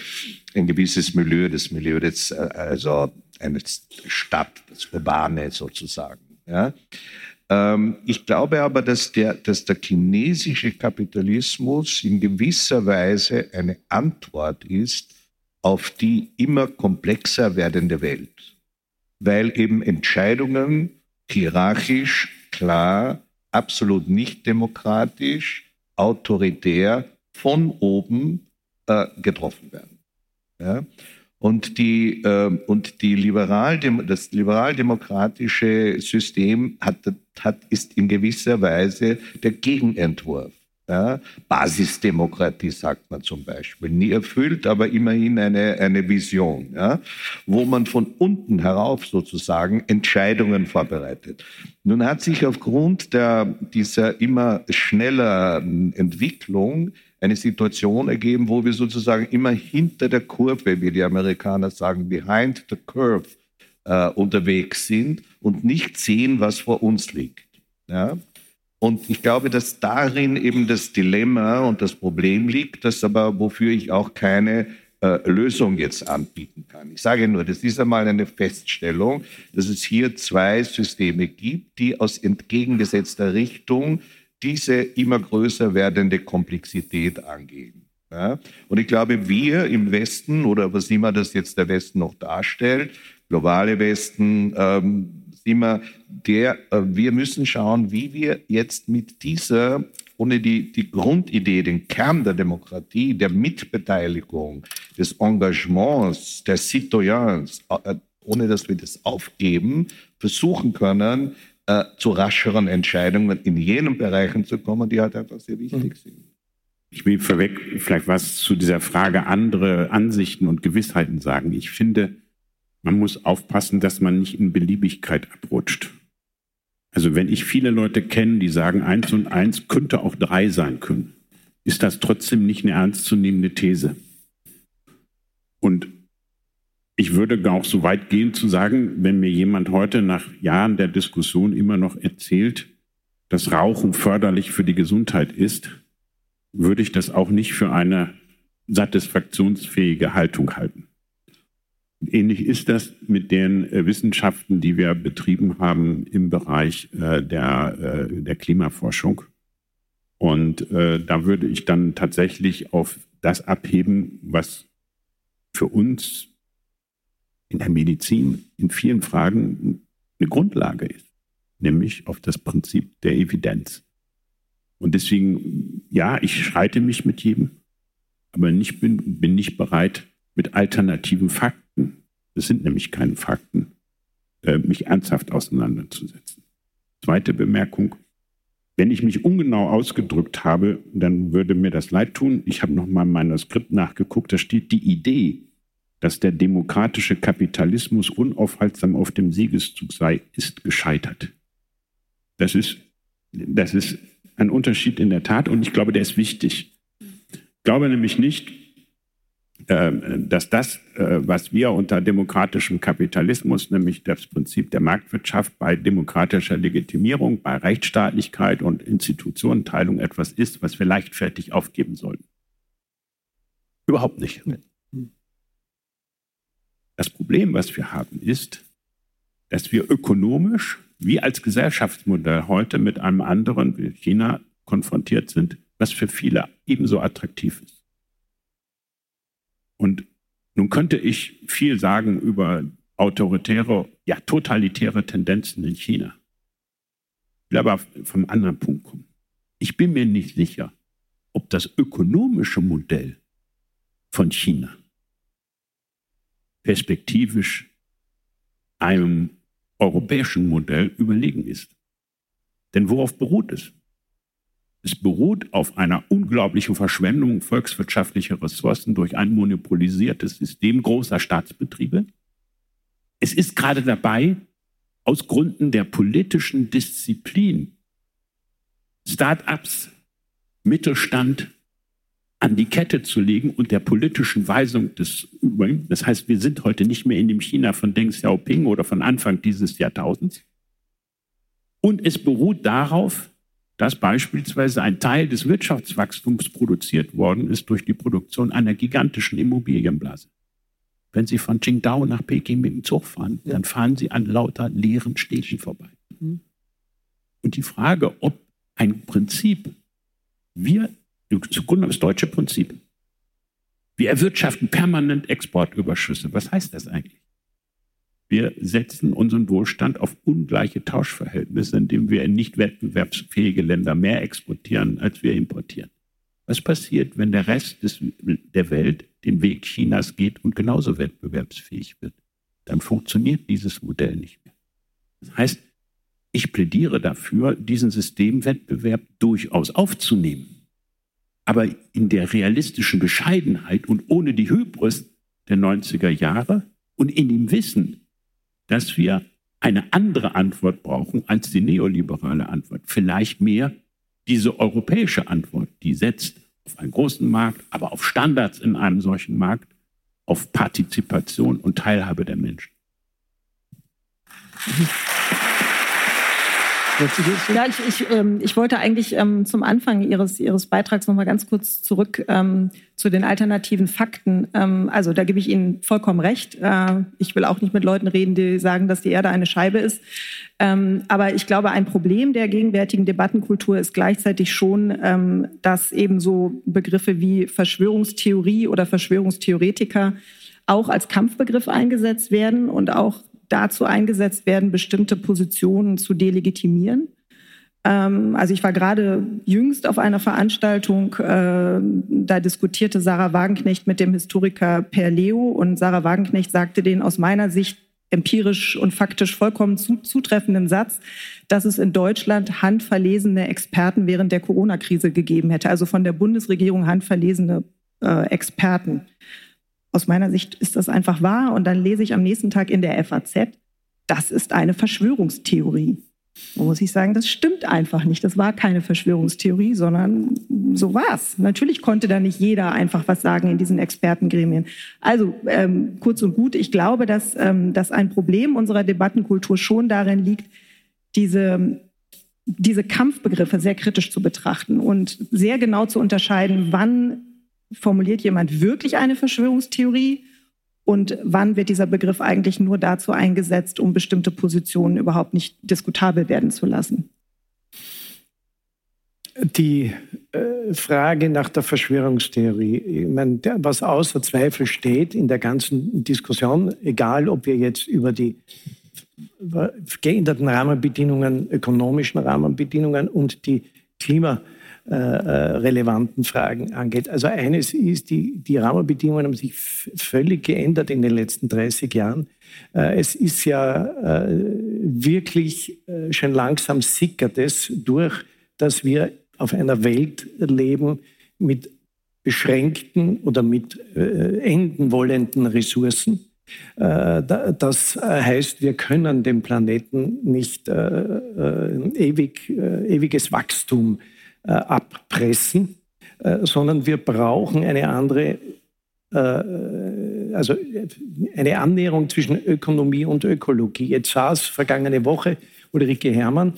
ein gewisses Milieu, das Milieu des, also eine Stadt, das Urbane sozusagen. Ja. Ähm, ich glaube aber, dass der, dass der chinesische Kapitalismus in gewisser Weise eine Antwort ist auf die immer komplexer werdende Welt, weil eben Entscheidungen hierarchisch, klar, absolut nicht demokratisch, autoritär von oben äh, getroffen werden. Ja? Und, die, äh, und die liberal, das liberaldemokratische System hat, hat, ist in gewisser Weise der Gegenentwurf. Ja? Basisdemokratie sagt man zum Beispiel. Nie erfüllt, aber immerhin eine, eine Vision, ja? wo man von unten herauf sozusagen Entscheidungen vorbereitet. Nun hat sich aufgrund der, dieser immer schneller Entwicklung eine Situation ergeben, wo wir sozusagen immer hinter der Kurve, wie die Amerikaner sagen, behind the curve äh, unterwegs sind und nicht sehen, was vor uns liegt. Ja? Und ich glaube, dass darin eben das Dilemma und das Problem liegt, das aber, wofür ich auch keine äh, Lösung jetzt anbieten kann. Ich sage nur, das ist einmal eine Feststellung, dass es hier zwei Systeme gibt, die aus entgegengesetzter Richtung diese immer größer werdende Komplexität angehen. Ja? Und ich glaube, wir im Westen oder was immer das jetzt der Westen noch darstellt, globale Westen, ähm, immer der, äh, wir müssen schauen, wie wir jetzt mit dieser, ohne die, die Grundidee, den Kern der Demokratie, der Mitbeteiligung, des Engagements, der Citoyens, äh, ohne dass wir das aufgeben, versuchen können, äh, zu rascheren Entscheidungen in jenen Bereichen zu kommen, die halt einfach sehr wichtig mhm. sind. Ich will vorweg vielleicht was zu dieser Frage andere Ansichten und Gewissheiten sagen. Ich finde, man muss aufpassen, dass man nicht in Beliebigkeit abrutscht. Also wenn ich viele Leute kenne, die sagen, eins und eins könnte auch drei sein können, ist das trotzdem nicht eine ernstzunehmende These. Und ich würde auch so weit gehen zu sagen, wenn mir jemand heute nach Jahren der Diskussion immer noch erzählt, dass Rauchen förderlich für die Gesundheit ist, würde ich das auch nicht für eine satisfaktionsfähige Haltung halten. Ähnlich ist das mit den äh, Wissenschaften, die wir betrieben haben im Bereich äh, der, äh, der Klimaforschung. Und da würde ich dann tatsächlich auf das abheben, was für uns in der Medizin in vielen Fragen eine Grundlage ist, nämlich auf das Prinzip der Evidenz. Und deswegen, ja, ich schreite mich mit jedem, aber nicht bin, bin nicht bereit, mit alternativen Fakten, das sind nämlich keine Fakten, äh, mich ernsthaft auseinanderzusetzen. Zweite Bemerkung, wenn ich mich ungenau ausgedrückt habe, dann würde mir das leid tun. Ich habe nochmal mein Manuskript nachgeguckt, da steht die Idee, dass der demokratische Kapitalismus unaufhaltsam auf dem Siegeszug sei, ist gescheitert. Das ist, das ist ein Unterschied in der Tat und ich glaube, der ist wichtig. Ich glaube nämlich nicht, ähm, dass das, äh, was wir unter demokratischem Kapitalismus, nämlich das Prinzip der Marktwirtschaft bei demokratischer Legitimierung, bei Rechtsstaatlichkeit und Institutionenteilung etwas ist, was wir leichtfertig aufgeben sollten. Überhaupt nicht. Das Problem, was wir haben, ist, dass wir ökonomisch wie als Gesellschaftsmodell heute mit einem anderen wie China konfrontiert sind, was für viele ebenso attraktiv ist. Und nun könnte ich viel sagen über autoritäre, ja totalitäre Tendenzen in China. Ich will aber vom anderen Punkt kommen. Ich bin mir nicht sicher, ob das ökonomische Modell von China perspektivisch einem europäischen Modell überlegen ist. Denn worauf beruht es? Es beruht auf einer unglaublichen Verschwendung volkswirtschaftlicher Ressourcen durch ein monopolisiertes System großer Staatsbetriebe. Es ist gerade dabei, aus Gründen der politischen Disziplin Start-ups, Mittelstand an die Kette zu legen und der politischen Weisung des Übrigen. Das heißt, wir sind heute nicht mehr in dem China von Deng Xiaoping oder von Anfang dieses Jahrtausends. Und es beruht darauf, dass beispielsweise ein Teil des Wirtschaftswachstums produziert worden ist durch die Produktion einer gigantischen Immobilienblase. Wenn Sie von Qingdao nach Peking mit dem Zug fahren, dann fahren Sie an lauter leeren Städten vorbei. Mhm. Und die Frage, ob ein Prinzip, wir Zugrunde das deutsche Prinzip. Wir erwirtschaften permanent Exportüberschüsse. Was heißt das eigentlich? Wir setzen unseren Wohlstand auf ungleiche Tauschverhältnisse, indem wir in nicht wettbewerbsfähige Länder mehr exportieren, als wir importieren. Was passiert, wenn der Rest des, der Welt den Weg Chinas geht und genauso wettbewerbsfähig wird? Dann funktioniert dieses Modell nicht mehr. Das heißt, ich plädiere dafür, diesen Systemwettbewerb durchaus aufzunehmen aber in der realistischen Bescheidenheit und ohne die Hybris der 90er Jahre und in dem Wissen, dass wir eine andere Antwort brauchen als die neoliberale Antwort. Vielleicht mehr diese europäische Antwort, die setzt auf einen großen Markt, aber auf Standards in einem solchen Markt, auf Partizipation und Teilhabe der Menschen. Ja, ich, ich, ähm, ich wollte eigentlich ähm, zum Anfang Ihres, Ihres Beitrags noch mal ganz kurz zurück ähm, zu den alternativen Fakten. Ähm, also da gebe ich Ihnen vollkommen recht. Äh, ich will auch nicht mit Leuten reden, die sagen, dass die Erde eine Scheibe ist. Ähm, aber ich glaube, ein Problem der gegenwärtigen Debattenkultur ist gleichzeitig schon, ähm, dass eben so Begriffe wie Verschwörungstheorie oder Verschwörungstheoretiker auch als Kampfbegriff eingesetzt werden und auch dazu eingesetzt werden, bestimmte Positionen zu delegitimieren. Ähm, also ich war gerade jüngst auf einer Veranstaltung, äh, da diskutierte Sarah Wagenknecht mit dem Historiker Per Leo und Sarah Wagenknecht sagte den aus meiner Sicht empirisch und faktisch vollkommen zutreffenden Satz, dass es in Deutschland handverlesene Experten während der Corona-Krise gegeben hätte, also von der Bundesregierung handverlesene äh, Experten. Aus meiner Sicht ist das einfach wahr. Und dann lese ich am nächsten Tag in der FAZ, das ist eine Verschwörungstheorie. Da muss ich sagen, das stimmt einfach nicht. Das war keine Verschwörungstheorie, sondern so war es. Natürlich konnte da nicht jeder einfach was sagen in diesen Expertengremien. Also ähm, kurz und gut, ich glaube, dass, ähm, dass ein Problem unserer Debattenkultur schon darin liegt, diese, diese Kampfbegriffe sehr kritisch zu betrachten und sehr genau zu unterscheiden, wann formuliert jemand wirklich eine Verschwörungstheorie und wann wird dieser Begriff eigentlich nur dazu eingesetzt, um bestimmte Positionen überhaupt nicht diskutabel werden zu lassen? Die äh, Frage nach der Verschwörungstheorie, ich meine, was außer Zweifel steht in der ganzen Diskussion, egal ob wir jetzt über die geänderten Rahmenbedingungen, ökonomischen Rahmenbedingungen und die Klima äh, äh, relevanten Fragen angeht. Also eines ist, die, die Rahmenbedingungen haben sich völlig geändert in den letzten 30 Jahren. Äh, es ist ja wirklich schon langsam sickert es durch, dass wir auf einer Welt leben mit beschränkten oder mit enden wollenden Ressourcen. Das heißt, wir können dem Planeten nicht ewig, ewiges Wachstum äh, abpressen, äh, sondern wir brauchen eine andere, äh, also eine Annäherung zwischen Ökonomie und Ökologie. Jetzt saß vergangene Woche Ulrike Herrmann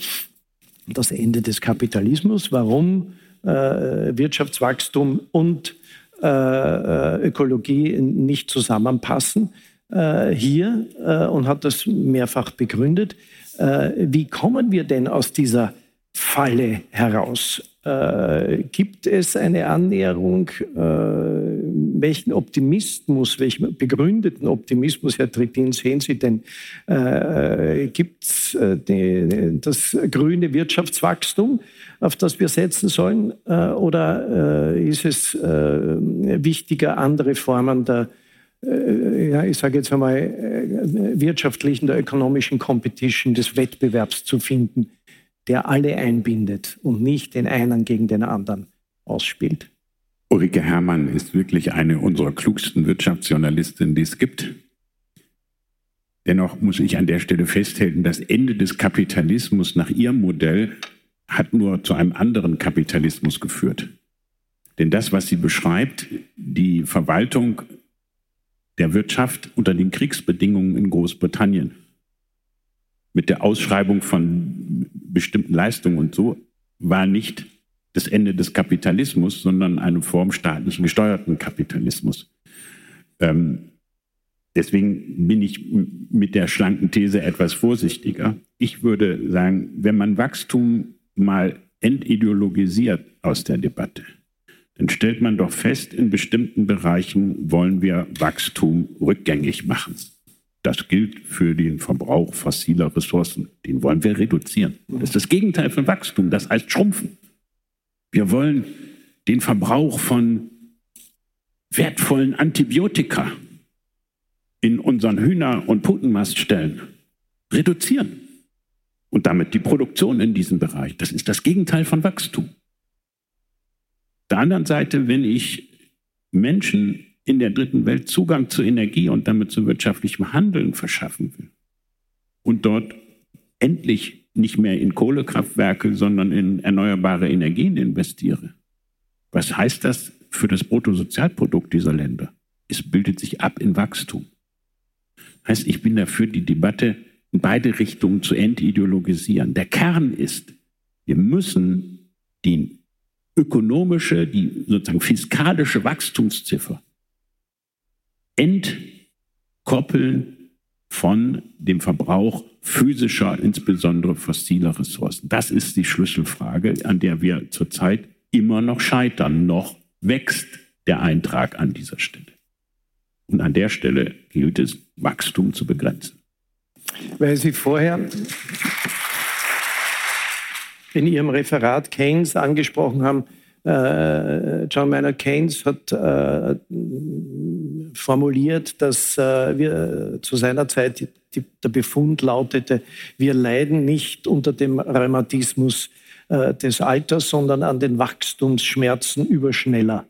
das Ende des Kapitalismus, warum Wirtschaftswachstum und Ökologie nicht zusammenpassen. äh, hier äh, und hat das mehrfach begründet. Äh, wie kommen wir denn aus dieser Falle heraus? Äh, gibt es eine Annäherung? Äh, welchen Optimismus, welchen begründeten Optimismus, Herr Trittin, sehen Sie denn? Äh, gibt es das grüne Wirtschaftswachstum, auf das wir setzen sollen? oder ist es wichtiger, andere Formen der ja, ich sage jetzt einmal, wirtschaftlichen, der ökonomischen Competition, des Wettbewerbs zu finden, der alle einbindet und nicht den einen gegen den anderen ausspielt. Ulrike Herrmann ist wirklich eine unserer klugsten Wirtschaftsjournalistinnen, die es gibt. Dennoch muss ich an der Stelle festhalten, das Ende des Kapitalismus nach ihrem Modell hat nur zu einem anderen Kapitalismus geführt. Denn das, was sie beschreibt, die Verwaltung der Wirtschaft unter den Kriegsbedingungen in Großbritannien, mit der Ausschreibung von bestimmten Leistungen und so, war nicht das Ende des Kapitalismus, sondern eine Form staatlichen gesteuerten Kapitalismus. Ähm, deswegen bin ich mit der schlanken These etwas vorsichtiger. Ich würde sagen, wenn man Wachstum mal entideologisiert aus der Debatte, dann stellt man doch fest, in bestimmten Bereichen wollen wir Wachstum rückgängig machen. Das gilt für den Verbrauch fossiler Ressourcen. Den wollen wir reduzieren. Das ist das Gegenteil von Wachstum. Das heißt schrumpfen. Wir wollen den Verbrauch von wertvollen Antibiotika in unseren Hühner- und Putenmaststellen reduzieren. Und damit die Produktion in diesem Bereich. Das ist das Gegenteil von Wachstum. Auf der anderen Seite, wenn ich Menschen in der dritten Welt Zugang zu Energie und damit zu wirtschaftlichem Handeln verschaffen will und dort endlich nicht mehr in Kohlekraftwerke, sondern in erneuerbare Energien investiere. Was heißt das für das Bruttosozialprodukt dieser Länder? Es bildet sich ab in Wachstum. Heißt, ich bin dafür, die Debatte in beide Richtungen zu entideologisieren. Der Kern ist, wir müssen die ökonomische, die sozusagen fiskalische Wachstumsziffer entkoppeln von dem Verbrauch physischer, insbesondere fossiler Ressourcen. Das ist die Schlüsselfrage, an der wir zurzeit immer noch scheitern. Noch wächst der Eintrag an dieser Stelle. Und an der Stelle gilt es, Wachstum zu begrenzen. Weil Sie vorher in Ihrem Referat Keynes angesprochen haben, äh, John Maynard Keynes hat äh, formuliert, dass äh, wir zu seiner Zeit die, der Befund lautete, wir leiden nicht unter dem Rheumatismus des Alters, sondern an den Wachstumsschmerzen überschneller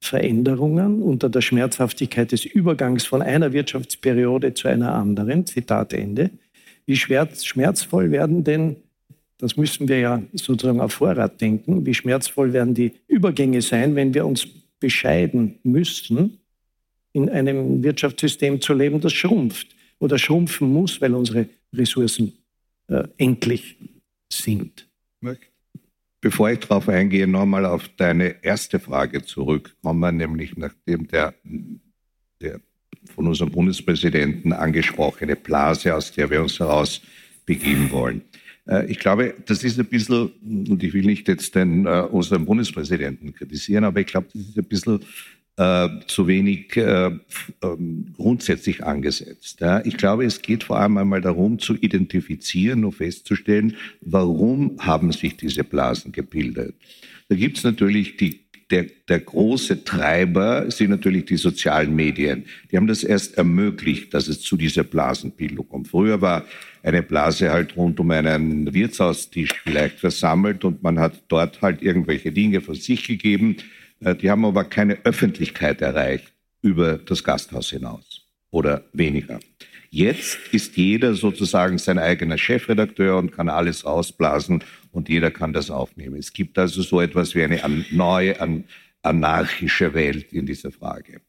Veränderungen, unter der Schmerzhaftigkeit des Übergangs von einer Wirtschaftsperiode zu einer anderen. Zitat Ende. Wie schmerzvoll werden denn das müssen wir ja sozusagen auf Vorrat denken. Wie schmerzvoll werden die Übergänge sein, wenn wir uns bescheiden müssen, in einem Wirtschaftssystem zu leben, das schrumpft oder schrumpfen muss, weil unsere Ressourcen äh, endlich sind. Bevor ich darauf eingehe, nochmal auf deine erste Frage zurückkommen, nämlich nachdem der, der von unserem Bundespräsidenten angesprochene Blase, aus der wir uns heraus begeben wollen. Äh, ich glaube, das ist ein bisschen, und ich will nicht jetzt den, äh, unseren Bundespräsidenten kritisieren, aber ich glaube, das ist ein bisschen äh, zu wenig äh, ähm, grundsätzlich angesetzt. Ja. Ich glaube, es geht vor allem einmal darum, zu identifizieren und festzustellen, warum haben sich diese Blasen gebildet. Da gibt es natürlich die der, der große Treiber sind natürlich die sozialen Medien. Die haben das erst ermöglicht, dass es zu dieser Blasenbildung kommt. Früher war eine Blase halt rund um einen Wirtshaustisch vielleicht versammelt und man hat dort halt irgendwelche Dinge von sich gegeben. Äh, die haben aber keine Öffentlichkeit erreicht über das Gasthaus hinaus oder weniger. Jetzt ist jeder sozusagen sein eigener Chefredakteur und kann alles ausblasen und jeder kann das aufnehmen. Es gibt also so etwas wie eine neue, anarchische Welt in dieser Frage.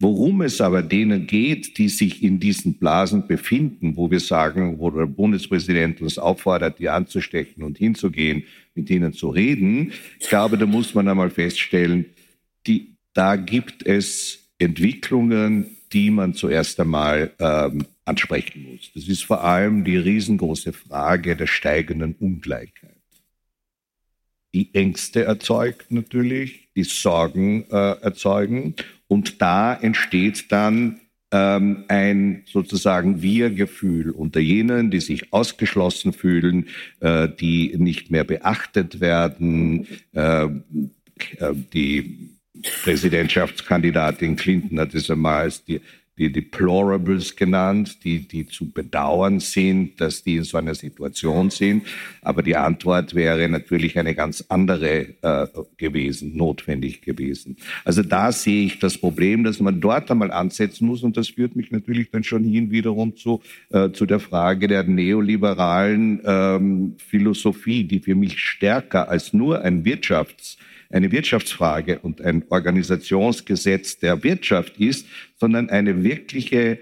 Worum es aber denen geht, die sich in diesen Blasen befinden, wo wir sagen, wo der Bundespräsident uns auffordert, die anzustechen und hinzugehen, mit ihnen zu reden, ich glaube, da muss man einmal feststellen, die, da gibt es Entwicklungen, die man zuerst einmal ähm, ansprechen muss. Das ist vor allem die riesengroße Frage der steigenden Ungleichheit. Die Ängste erzeugt natürlich, die Sorgen äh, erzeugen und da entsteht dann ähm, ein sozusagen Wir-Gefühl unter jenen, die sich ausgeschlossen fühlen, äh, die nicht mehr beachtet werden, äh, äh die Präsidentschaftskandidatin Clinton hat es einmal als die die Deplorables genannt, die, die zu bedauern sind, dass die in so einer Situation sind. Aber die Antwort wäre natürlich eine ganz andere äh, gewesen, notwendig gewesen. Also da sehe ich das Problem, dass man dort einmal ansetzen muss. Und das führt mich natürlich dann schon hin wiederum zu, äh, zu der Frage der neoliberalen ähm, Philosophie, die für mich stärker als nur ein Wirtschafts- eine Wirtschaftsfrage und ein Organisationsgesetz der Wirtschaft ist, sondern eine wirkliche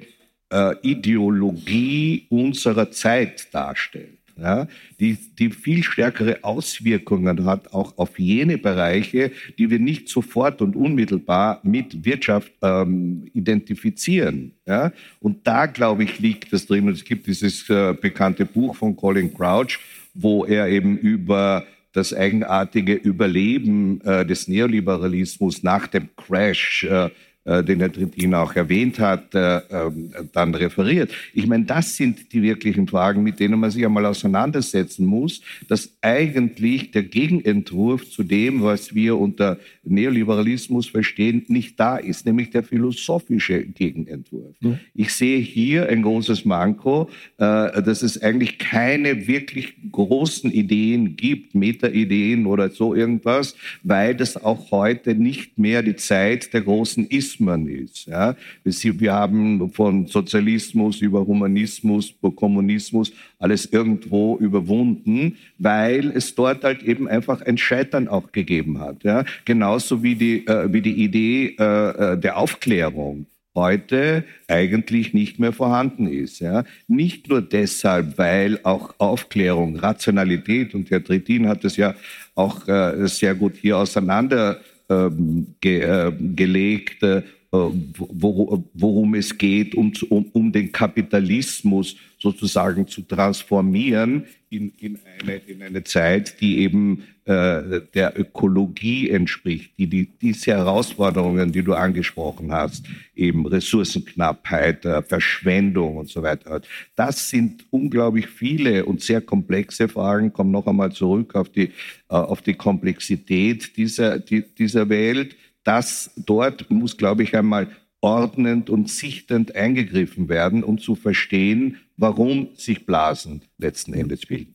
äh, Ideologie unserer Zeit darstellt. Ja, die, die viel stärkere Auswirkungen hat, auch auf jene Bereiche, die wir nicht sofort und unmittelbar mit Wirtschaft ähm, identifizieren. Ja? Und da, glaube ich, liegt das drin. Und es gibt dieses äh, bekannte Buch von Colin Crouch, wo er eben über das eigenartige Überleben äh, des Neoliberalismus nach dem Crash äh, den Herr Trittin auch erwähnt hat, äh, ähm, dann referiert. Ich meine, das sind die wirklichen Fragen, mit denen man sich einmal auseinandersetzen muss, dass eigentlich der Gegenentwurf zu dem, was wir unter Neoliberalismus verstehen, nicht da ist, nämlich der philosophische Gegenentwurf. Ich sehe hier ein großes Manko, äh, dass es eigentlich keine wirklich großen Ideen gibt, Meta-Ideen oder so irgendwas, weil das auch heute nicht mehr die Zeit der großen Ist Ismen ist. Ja. Wir haben von Sozialismus über Humanismus, Kommunismus alles irgendwo überwunden, weil es dort halt eben einfach ein Scheitern auch gegeben hat. Ja. Genauso wie die, äh, wie die Idee äh, äh der Aufklärung heute eigentlich nicht mehr vorhanden ist. Ja. Nicht nur deshalb, weil auch Aufklärung, Rationalität, und Herr Trittin hat es ja auch äh, sehr gut hier auseinander ähm, ge, äh, gelegt, äh, worum es geht, um, um, um, den Kapitalismus sozusagen zu transformieren in, in, eine, in eine Zeit, die eben äh, der Ökologie entspricht, die, die diese Herausforderungen, die du angesprochen hast, eben Ressourcenknappheit, äh, Verschwendung und so weiter hat. Das sind unglaublich viele und sehr komplexe Fragen. Komm noch einmal zurück auf die, äh, auf die Komplexität dieser, die, dieser Welt. Das dort muss, glaube ich, einmal ordnend und sichtend eingegriffen werden, um zu verstehen, warum sich Blasen letzten Endes bilden.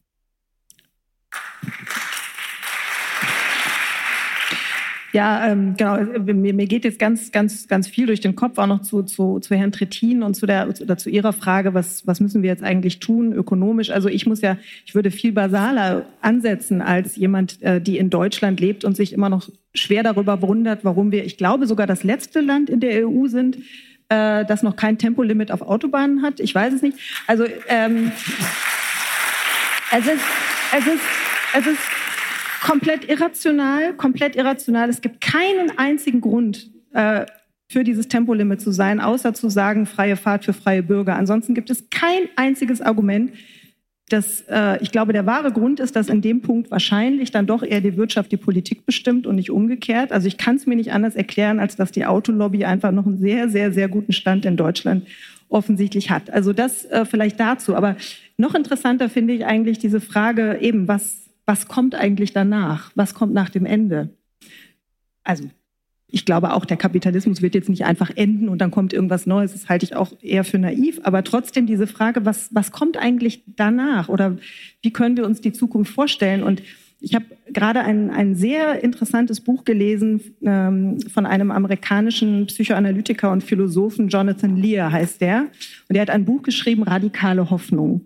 Ja, ähm, genau. Mir, mir, geht jetzt ganz, ganz, ganz viel durch den Kopf, auch noch zu, zu, zu Herrn Trittin und zu, der, oder zu Ihrer Frage, was, was müssen wir jetzt eigentlich tun ökonomisch? Also ich muss ja, ich würde viel basaler ansetzen als jemand, äh, die in Deutschland lebt und sich immer noch schwer darüber wundert, warum wir, ich glaube, sogar das letzte Land in der EU sind, äh, das noch kein Tempolimit auf Autobahnen hat. Ich weiß es nicht. Also ähm, es ist, es ist, es ist komplett irrational, komplett irrational. Es gibt keinen einzigen Grund äh, für dieses Tempolimit zu sein, außer zu sagen, freie Fahrt für freie Bürger. Ansonsten gibt es kein einziges Argument. Das, äh, ich glaube, der wahre Grund ist, dass in dem Punkt wahrscheinlich dann doch eher die Wirtschaft die Politik bestimmt und nicht umgekehrt. Also ich kann es mir nicht anders erklären, als dass die Autolobby einfach noch einen sehr, sehr, sehr guten Stand in Deutschland offensichtlich hat. Also das äh, vielleicht dazu. Aber noch interessanter finde ich eigentlich diese Frage eben, was was kommt eigentlich danach? Was kommt nach dem Ende? Also ich glaube auch, der Kapitalismus wird jetzt nicht einfach enden und dann kommt irgendwas Neues. Das halte ich auch eher für naiv. Aber trotzdem diese Frage, was, was kommt eigentlich danach? Oder wie können wir uns die Zukunft vorstellen? Und ich habe gerade ein, ein sehr interessantes Buch gelesen ähm, von einem amerikanischen Psychoanalytiker und Philosophen, Jonathan Lear heißt der. Und er hat ein Buch geschrieben, Radikale Hoffnung.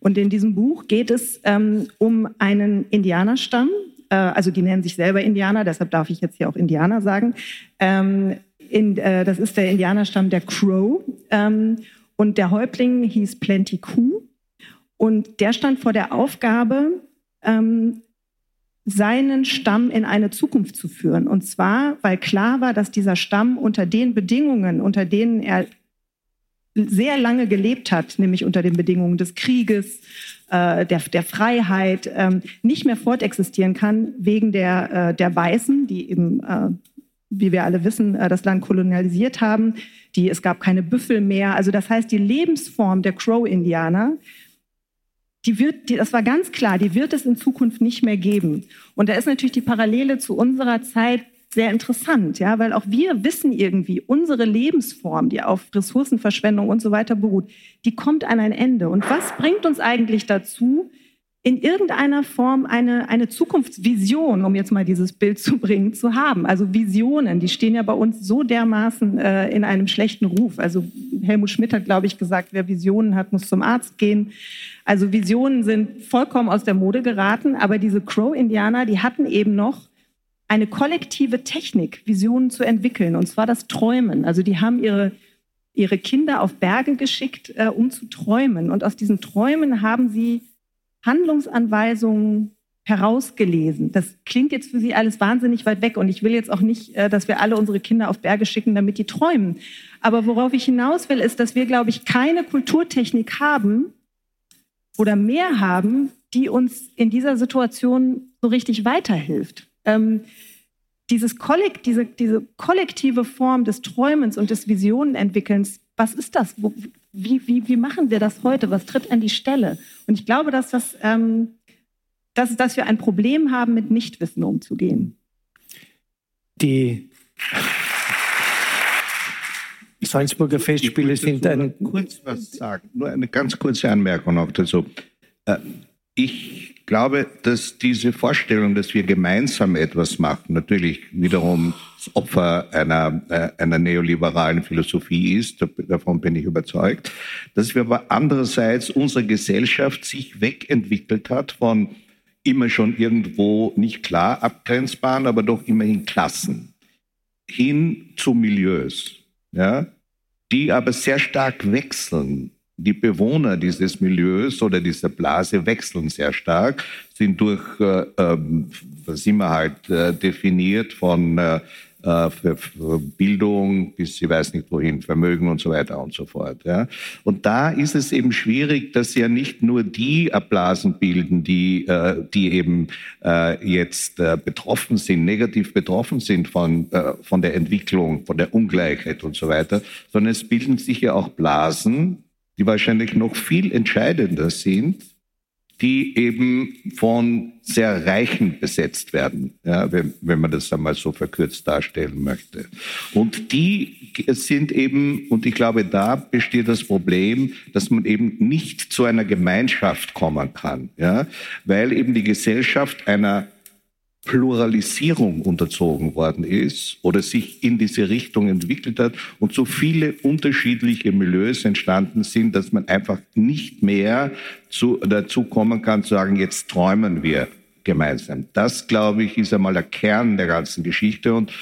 Und in diesem Buch geht es ähm, um einen Indianerstamm, äh, also die nennen sich selber Indianer, deshalb darf ich jetzt hier auch Indianer sagen. Ähm, in, äh, das ist der Indianerstamm der Crow. Ähm, und der Häuptling hieß Plenty Coup. Und der stand vor der Aufgabe, ähm, seinen Stamm in eine Zukunft zu führen. Und zwar, weil klar war, dass dieser Stamm unter den Bedingungen, unter denen er sehr lange gelebt hat, nämlich unter den Bedingungen des Krieges, äh, der, der Freiheit, ähm, nicht mehr fortexistieren kann wegen der, äh, der Weißen, die eben, äh, wie wir alle wissen, äh, das Land kolonialisiert haben. Die, es gab keine Büffel mehr. Also das heißt, die Lebensform der Crow-Indianer, die wird, die, das war ganz klar, die wird es in Zukunft nicht mehr geben. Und da ist natürlich die Parallele zu unserer Zeit sehr interessant, ja, weil auch wir wissen irgendwie, unsere Lebensform, die auf Ressourcenverschwendung und so weiter beruht, die kommt an ein Ende. Und was bringt uns eigentlich dazu, in irgendeiner Form eine, eine Zukunftsvision, um jetzt mal dieses Bild zu bringen, zu haben. Also Visionen, die stehen ja bei uns so dermaßen äh, in einem schlechten Ruf. Also Helmut Schmidt hat, glaube ich, gesagt, wer Visionen hat, muss zum Arzt gehen. Also Visionen sind vollkommen aus der Mode geraten, aber diese Crow-Indianer, die hatten eben noch eine kollektive Technik, Visionen zu entwickeln, und zwar das Träumen. Also die haben ihre, ihre Kinder auf Berge geschickt, äh, um zu träumen. Und aus diesen Träumen haben sie Handlungsanweisungen herausgelesen. Das klingt jetzt für Sie alles wahnsinnig weit weg und ich will jetzt auch nicht, äh, dass wir alle unsere Kinder auf Berge schicken, damit die träumen. Aber worauf ich hinaus will, ist, dass wir, glaube ich, keine Kulturtechnik haben oder mehr haben, die uns in dieser Situation so richtig weiterhilft ähm, dieses Kollekt, diese, diese kollektive Form des Träumens und des Visionenentwickelns, was ist das? Wo, wie, wie, wie machen wir das heute? Was tritt an die Stelle? Und ich glaube, dass, das, ähm, dass, dass wir ein Problem haben, mit Nichtwissen umzugehen. Die Salzburger Festspiele sind ein. Kurz was sagen, nur eine ganz kurze Anmerkung noch dazu. Äh, ich glaube, dass diese Vorstellung, dass wir gemeinsam etwas machen, natürlich wiederum das Opfer einer, äh, einer neoliberalen Philosophie ist, davon bin ich überzeugt, dass wir aber andererseits unsere Gesellschaft sich wegentwickelt hat von immer schon irgendwo nicht klar abgrenzbaren, aber doch immerhin Klassen hin zu Milieus, ja, die aber sehr stark wechseln die Bewohner dieses Milieus oder dieser Blase wechseln sehr stark, sind durch, äh, was immer halt äh, definiert von äh, äh, für, für Bildung bis ich weiß nicht wohin, Vermögen und so weiter und so fort. Ja. Und da ist es eben schwierig, dass ja nicht nur die Blasen bilden, die, äh, die eben äh, jetzt äh, betroffen sind, negativ betroffen sind von, äh, von der Entwicklung, von der Ungleichheit und so weiter, sondern es bilden sich ja auch Blasen, die wahrscheinlich noch viel entscheidender sind, die eben von sehr Reichen besetzt werden, ja, wenn, wenn man das einmal so verkürzt darstellen möchte. Und die sind eben, und ich glaube, da besteht das Problem, dass man eben nicht zu einer Gemeinschaft kommen kann, ja, weil eben die Gesellschaft einer Pluralisierung unterzogen worden ist oder sich in diese Richtung entwickelt hat und so viele unterschiedliche Milieus entstanden sind, dass man einfach nicht mehr zu, dazu kommen kann zu sagen, jetzt träumen wir gemeinsam. Das, glaube ich, ist einmal der Kern der ganzen Geschichte und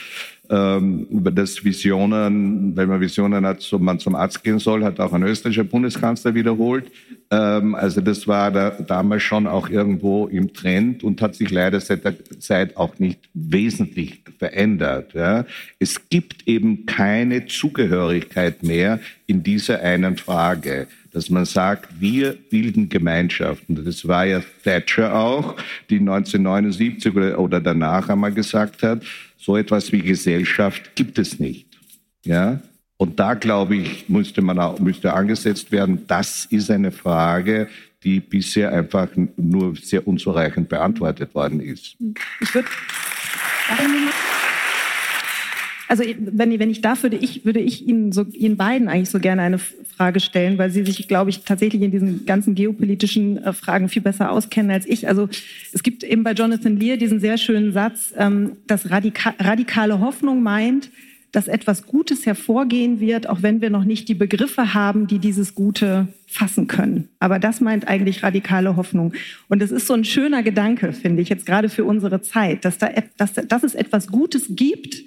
ähm, über das Visionen, wenn man Visionen hat, so man zum Arzt gehen soll, hat auch ein österreichischer Bundeskanzler wiederholt. Ähm, also das war da, damals schon auch irgendwo im Trend und hat sich leider seit der Zeit auch nicht wesentlich verändert. Ja. Es gibt eben keine Zugehörigkeit mehr in dieser einen Frage dass man sagt, wir bilden Gemeinschaften. Das war ja Thatcher auch, die 1979 oder danach einmal gesagt hat, so etwas wie Gesellschaft gibt es nicht. Ja? Und da, glaube ich, müsste man auch, müsste angesetzt werden. Das ist eine Frage, die bisher einfach nur sehr unzureichend beantwortet worden ist. Ich würde also wenn, wenn ich darf, würde ich, würde ich Ihnen, so, Ihnen beiden eigentlich so gerne eine Frage stellen, weil Sie sich, glaube ich, tatsächlich in diesen ganzen geopolitischen äh, Fragen viel besser auskennen als ich. Also es gibt eben bei Jonathan Lear diesen sehr schönen Satz, ähm, dass radika radikale Hoffnung meint, dass etwas Gutes hervorgehen wird, auch wenn wir noch nicht die Begriffe haben, die dieses Gute fassen können. Aber das meint eigentlich radikale Hoffnung. Und es ist so ein schöner Gedanke, finde ich, jetzt gerade für unsere Zeit, dass, da, dass, dass es etwas Gutes gibt,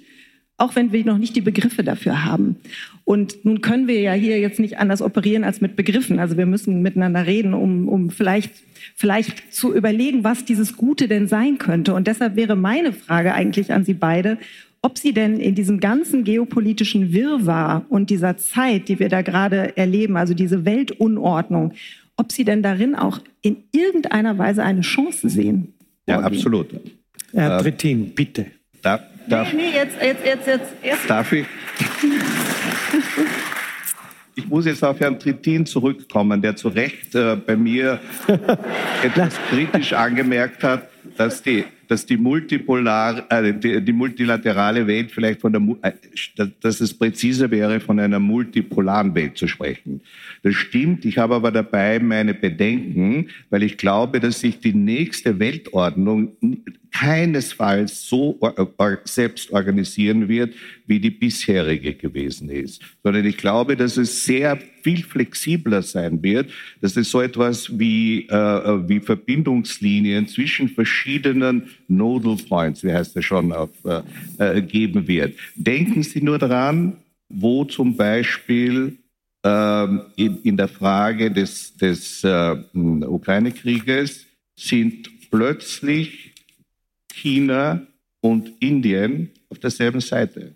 auch wenn wir noch nicht die Begriffe dafür haben. Und nun können wir ja hier jetzt nicht anders operieren als mit Begriffen. Also wir müssen miteinander reden, um, um vielleicht, vielleicht zu überlegen, was dieses Gute denn sein könnte. Und deshalb wäre meine Frage eigentlich an Sie beide, ob Sie denn in diesem ganzen geopolitischen Wirrwarr und dieser Zeit, die wir da gerade erleben, also diese Weltunordnung, ob Sie denn darin auch in irgendeiner Weise eine Chance sehen. Ja, absolut. Herr Trittin, bitte. Darf, darf, nee, nee, jetzt, jetzt, jetzt, jetzt. jetzt. darf ich? Ich muss jetzt auf Herrn Trittin zurückkommen, der zu Recht äh, bei mir etwas kritisch angemerkt hat, dass die, dass die, multipolar, äh, die, die multilaterale Welt vielleicht von der, äh, dass es präziser wäre, von einer multipolaren Welt zu sprechen. Das stimmt. Ich habe aber dabei meine Bedenken, weil ich glaube, dass sich die nächste Weltordnung keinesfalls so selbst organisieren wird, wie die bisherige gewesen ist, sondern ich glaube, dass es sehr viel flexibler sein wird, dass es so etwas wie, äh, wie Verbindungslinien zwischen verschiedenen Nodal Points, wie heißt das schon, auf, äh, äh geben wird. Denken Sie nur daran, wo zum Beispiel ähm, in, in der Frage des, des äh, Ukraine-Krieges sind plötzlich China und Indien auf derselben Seite.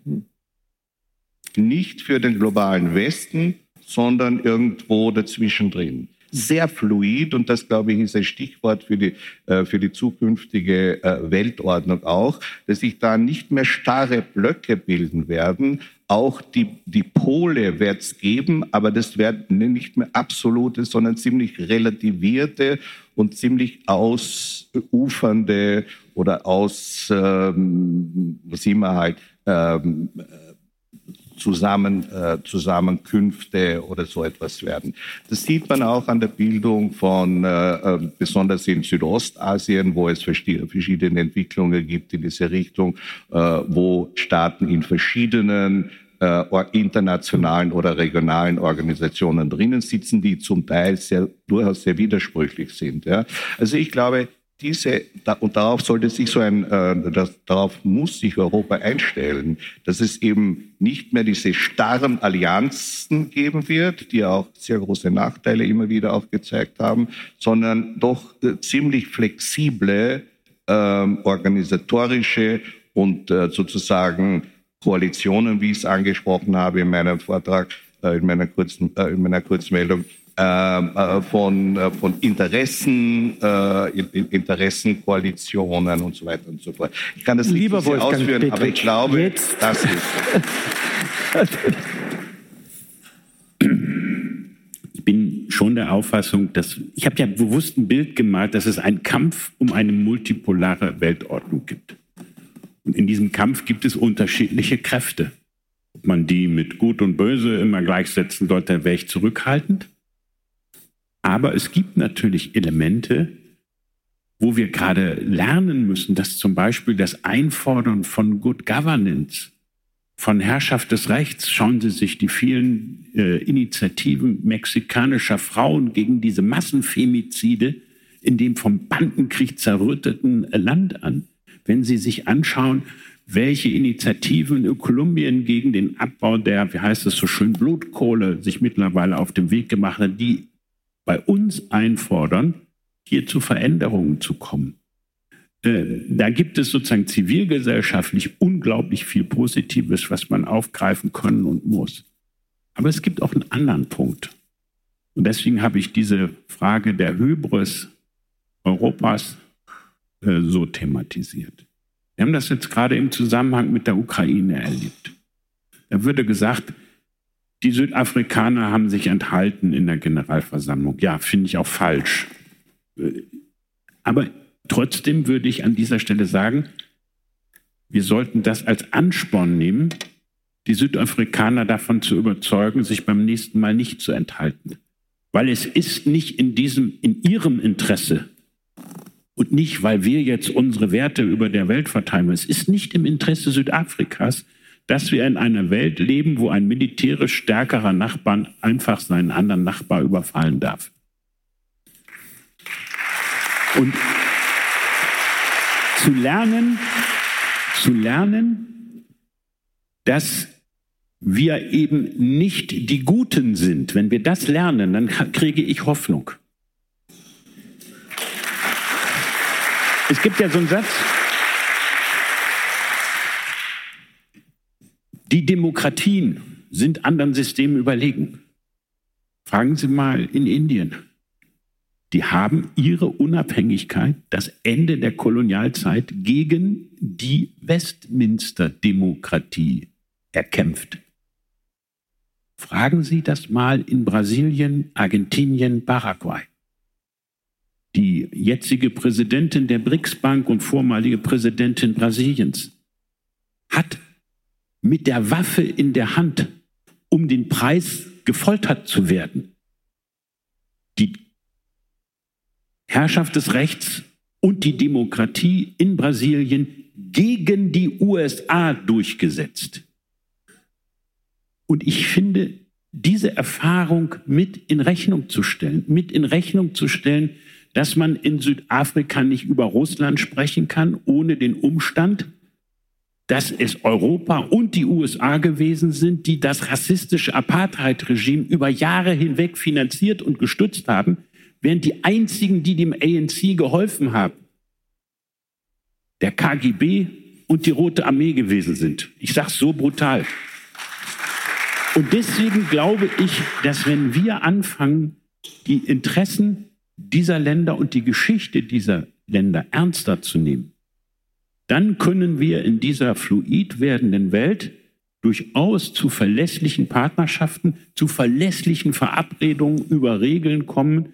Nicht für den globalen Westen, sondern irgendwo dazwischen drin. Sehr fluid und das, glaube ich, ist ein Stichwort für die, äh, für die zukünftige äh, Weltordnung auch, dass sich da nicht mehr starre Blöcke bilden werden. Auch die, die Pole wird es geben, aber das werden nicht mehr absolute, sondern ziemlich relativierte und ziemlich ausufernde oder aus, ähm, immer halt, ähm, Zusammen, äh, Zusammenkünfte oder so etwas werden. Das sieht man auch an der Bildung von, äh, äh besonders in Südostasien, wo es verschiedene Entwicklungen gibt in diese Richtung, äh, wo Staaten in verschiedenen äh, internationalen oder regionalen Organisationen drinnen sitzen, die zum Teil sehr, durchaus sehr widersprüchlich sind. Ja. Also ich glaube, diese, und darauf sollte sich so ein, äh, das, darauf muss sich Europa einstellen, dass es eben nicht mehr diese starren Allianzen geben wird, die auch sehr große Nachteile immer wieder auch gezeigt haben, sondern doch äh, ziemlich flexible ähm, organisatorische und äh, sozusagen Koalitionen, wie ich es angesprochen habe in meinem Vortrag, äh, in meiner kurzen, äh, in meiner Kurzmeldung, äh, von, äh, von Interessen, äh, Interessenkoalitionen und so weiter und so fort. Ich kann das nicht Lieber Wolfgang ausführen, Petrik, aber ich glaube, jetzt. das ist. Ich bin schon der Auffassung, dass ich habe ja bewusst ein Bild gemalt, dass es einen Kampf um eine multipolare Weltordnung gibt. Und in diesem Kampf gibt es unterschiedliche Kräfte. Ob man die mit Gut und Böse immer gleichsetzen sollte, wäre ich zurückhaltend. Aber es gibt natürlich Elemente, wo wir gerade lernen müssen, dass zum Beispiel das Einfordern von Good Governance, von Herrschaft des Rechts, schauen Sie sich die vielen äh, Initiativen mexikanischer Frauen gegen diese Massenfemizide in dem vom Bandenkrieg zerrütteten Land an. Wenn Sie sich anschauen, welche Initiativen in Kolumbien gegen den Abbau der, wie heißt es so schön, Blutkohle sich mittlerweile auf den Weg gemacht haben, die bei uns einfordern, hier zu Veränderungen zu kommen. Äh, da gibt es sozusagen zivilgesellschaftlich unglaublich viel Positives, was man aufgreifen können und muss. Aber es gibt auch einen anderen Punkt. Und deswegen habe ich diese Frage der Hybris Europas äh, so thematisiert. Wir haben das jetzt gerade im Zusammenhang mit der Ukraine erlebt. Da würde gesagt, die Südafrikaner haben sich enthalten in der Generalversammlung. Ja, finde ich auch falsch. Aber trotzdem würde ich an dieser Stelle sagen, wir sollten das als Ansporn nehmen, die Südafrikaner davon zu überzeugen, sich beim nächsten Mal nicht zu enthalten. Weil es ist nicht in diesem, in ihrem Interesse und nicht, weil wir jetzt unsere Werte über der Welt verteilen. Es ist nicht im Interesse Südafrikas, dass wir in einer Welt leben, wo ein militärisch stärkerer Nachbarn einfach seinen anderen Nachbar überfallen darf. Und zu lernen, zu lernen, dass wir eben nicht die Guten sind. Wenn wir das lernen, dann kriege ich Hoffnung. Es gibt ja so einen Satz, Die Demokratien sind anderen Systemen überlegen. Fragen Sie mal in Indien. Die haben ihre Unabhängigkeit, das Ende der Kolonialzeit, gegen die Westminster-Demokratie erkämpft. Fragen Sie das mal in Brasilien, Argentinien, Paraguay. Die jetzige Präsidentin der BRICS-Bank und vormalige Präsidentin Brasiliens hat mit der Waffe in der Hand, um den Preis gefoltert zu werden, die Herrschaft des Rechts und die Demokratie in Brasilien gegen die USA durchgesetzt. Und ich finde, diese Erfahrung mit in Rechnung zu stellen, mit in Rechnung zu stellen, dass man in Südafrika nicht über Russland sprechen kann, ohne den Umstand, dass es Europa und die USA gewesen sind, die das rassistische Apartheid-Regime über Jahre hinweg finanziert und gestützt haben, während die einzigen, die dem ANC geholfen haben, der KGB und die Rote Armee gewesen sind. Ich sage so brutal. Und deswegen glaube ich, dass wenn wir anfangen, die Interessen dieser Länder und die Geschichte dieser Länder ernster zu nehmen, dann können wir in dieser fluid werdenden Welt durchaus zu verlässlichen Partnerschaften, zu verlässlichen Verabredungen über Regeln kommen,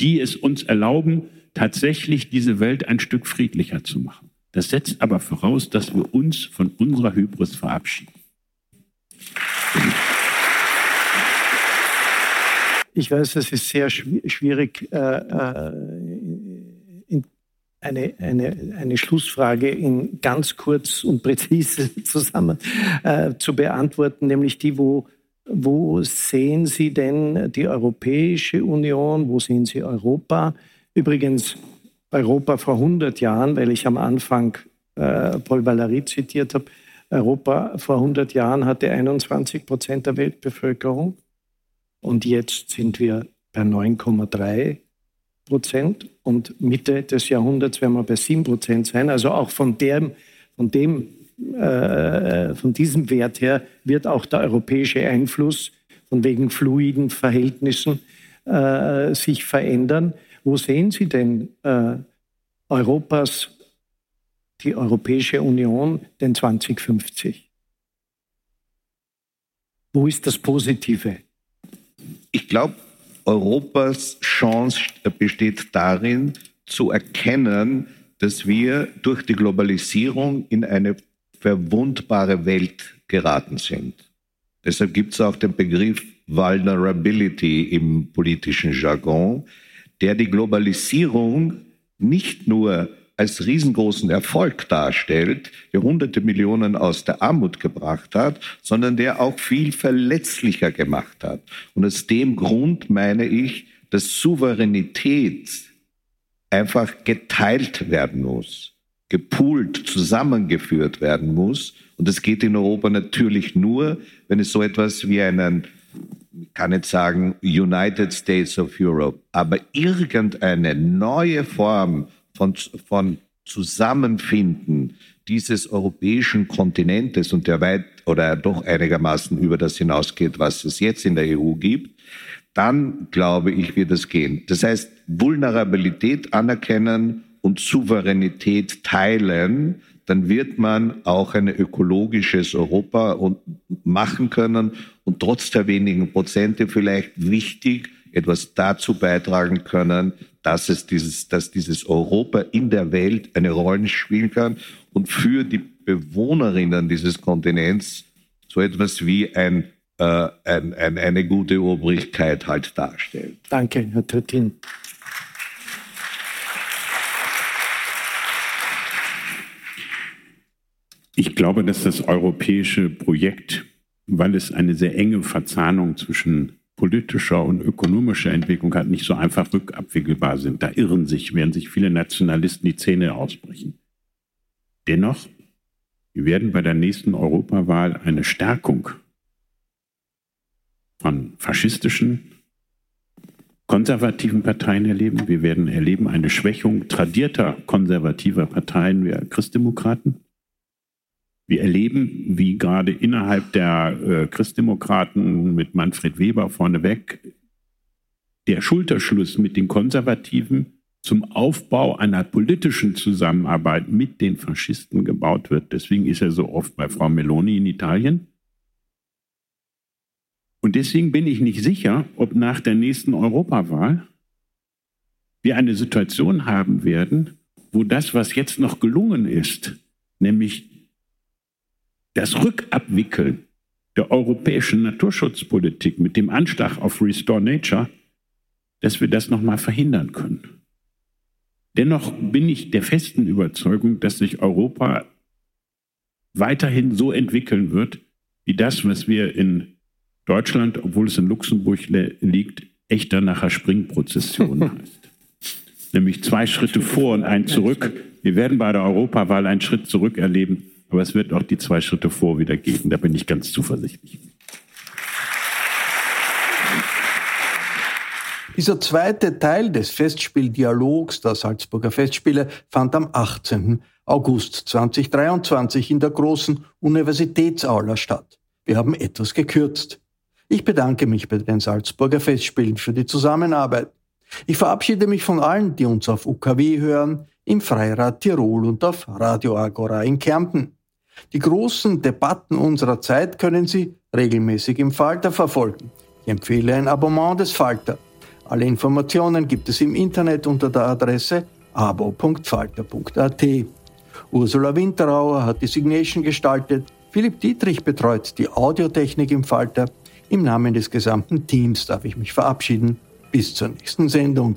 die es uns erlauben, tatsächlich diese Welt ein Stück friedlicher zu machen. Das setzt aber voraus, dass wir uns von unserer Hybris verabschieden. Ich weiß, es ist sehr schwierig, äh, äh, eine, eine, eine Schlussfrage in ganz kurz und präzise zusammen äh, zu beantworten, nämlich die, wo, wo sehen Sie denn die Europäische Union, wo sehen Sie Europa? Übrigens, Europa vor 100 Jahren, weil ich am Anfang äh, Paul Valéry zitiert habe, Europa vor 100 Jahren hatte 21 Prozent der Weltbevölkerung. Und jetzt sind wir bei 9,3 Prozent und Mitte des Jahrhunderts werden wir bei 7 Prozent sein. Also auch von dem, von dem äh, von diesem Wert her wird auch der europäische Einfluss von wegen fluiden Verhältnissen äh, sich verändern. Wo sehen Sie denn äh, Europas, die Europäische Union, den 2050? Wo ist das Positive? Ich glaube, Europas Chance besteht darin, zu erkennen, dass wir durch die Globalisierung in eine verwundbare Welt geraten sind. Deshalb gibt es auch den Begriff Vulnerability im politischen Jargon, der die Globalisierung nicht nur als riesengroßen Erfolg darstellt, der hunderte Millionen aus der Armut gebracht hat, sondern der auch viel verletzlicher gemacht hat. Und aus dem Grund meine ich, dass Souveränität einfach geteilt werden muss, gepoolt, zusammengeführt werden muss. Und das geht in Europa natürlich nur, wenn es so etwas wie einen ich kann nicht sagen United States of Europe, aber irgendeine neue Form von, von Zusammenfinden dieses europäischen Kontinentes und der weit oder doch einigermaßen über das hinausgeht, was es jetzt in der EU gibt, dann glaube ich, wird es gehen. Das heißt, Vulnerabilität anerkennen und Souveränität teilen, dann wird man auch ein ökologisches Europa machen können und trotz der wenigen Prozente vielleicht wichtig etwas dazu beitragen können, dass es dieses, dass dieses Europa in der Welt eine Rolle spielen kann und für die Bewohnerinnen dieses Kontinents so etwas wie ein, äh, ein, ein eine gute Obrigkeit halt darstellt. Danke, Herr Trittin. Ich glaube, dass das europäische Projekt, weil es eine sehr enge Verzahnung zwischen politischer und ökonomischer Entwicklung halt nicht so einfach rückabwickelbar sind. Da irren sich, werden sich viele Nationalisten die Zähne ausbrechen. Dennoch, wir werden bei der nächsten Europawahl eine Stärkung von faschistischen, konservativen Parteien erleben. Wir werden erleben eine Schwächung tradierter konservativer Parteien wie Christdemokraten. Wir erleben, wie gerade innerhalb der äh, Christdemokraten mit Manfred Weber vorneweg der Schulterschluss mit den Konservativen zum Aufbau einer politischen Zusammenarbeit mit den Faschisten gebaut wird. Deswegen ist er so oft bei Frau Meloni in Italien. Und deswegen bin ich nicht sicher, ob nach der nächsten Europawahl wir eine Situation haben werden, wo das, was jetzt noch gelungen ist, nämlich das Rückabwickeln der europäischen Naturschutzpolitik mit dem Anschlag auf Restore Nature, dass wir das nochmal verhindern können. Dennoch bin ich der festen Überzeugung, dass sich Europa weiterhin so entwickeln wird, wie das, was wir in Deutschland, obwohl es in Luxemburg liegt, echter nachher Springprozession heißt. Nämlich zwei Schritte vor und ein zurück. Wir werden bei der Europawahl einen Schritt zurück erleben, aber es wird auch die zwei Schritte vor wieder geben. Da bin ich ganz zuversichtlich. Dieser zweite Teil des Festspieldialogs der Salzburger Festspiele fand am 18. August 2023 in der großen Universitätsaula statt. Wir haben etwas gekürzt. Ich bedanke mich bei den Salzburger Festspielen für die Zusammenarbeit. Ich verabschiede mich von allen, die uns auf UKW hören, im Freirad Tirol und auf Radio Agora in Kärnten. Die großen Debatten unserer Zeit können Sie regelmäßig im Falter verfolgen. Ich empfehle ein Abonnement des Falter. Alle Informationen gibt es im Internet unter der Adresse abo.falter.at. Ursula Winterauer hat die Signation gestaltet, Philipp Dietrich betreut die Audiotechnik im Falter. Im Namen des gesamten Teams darf ich mich verabschieden. Bis zur nächsten Sendung.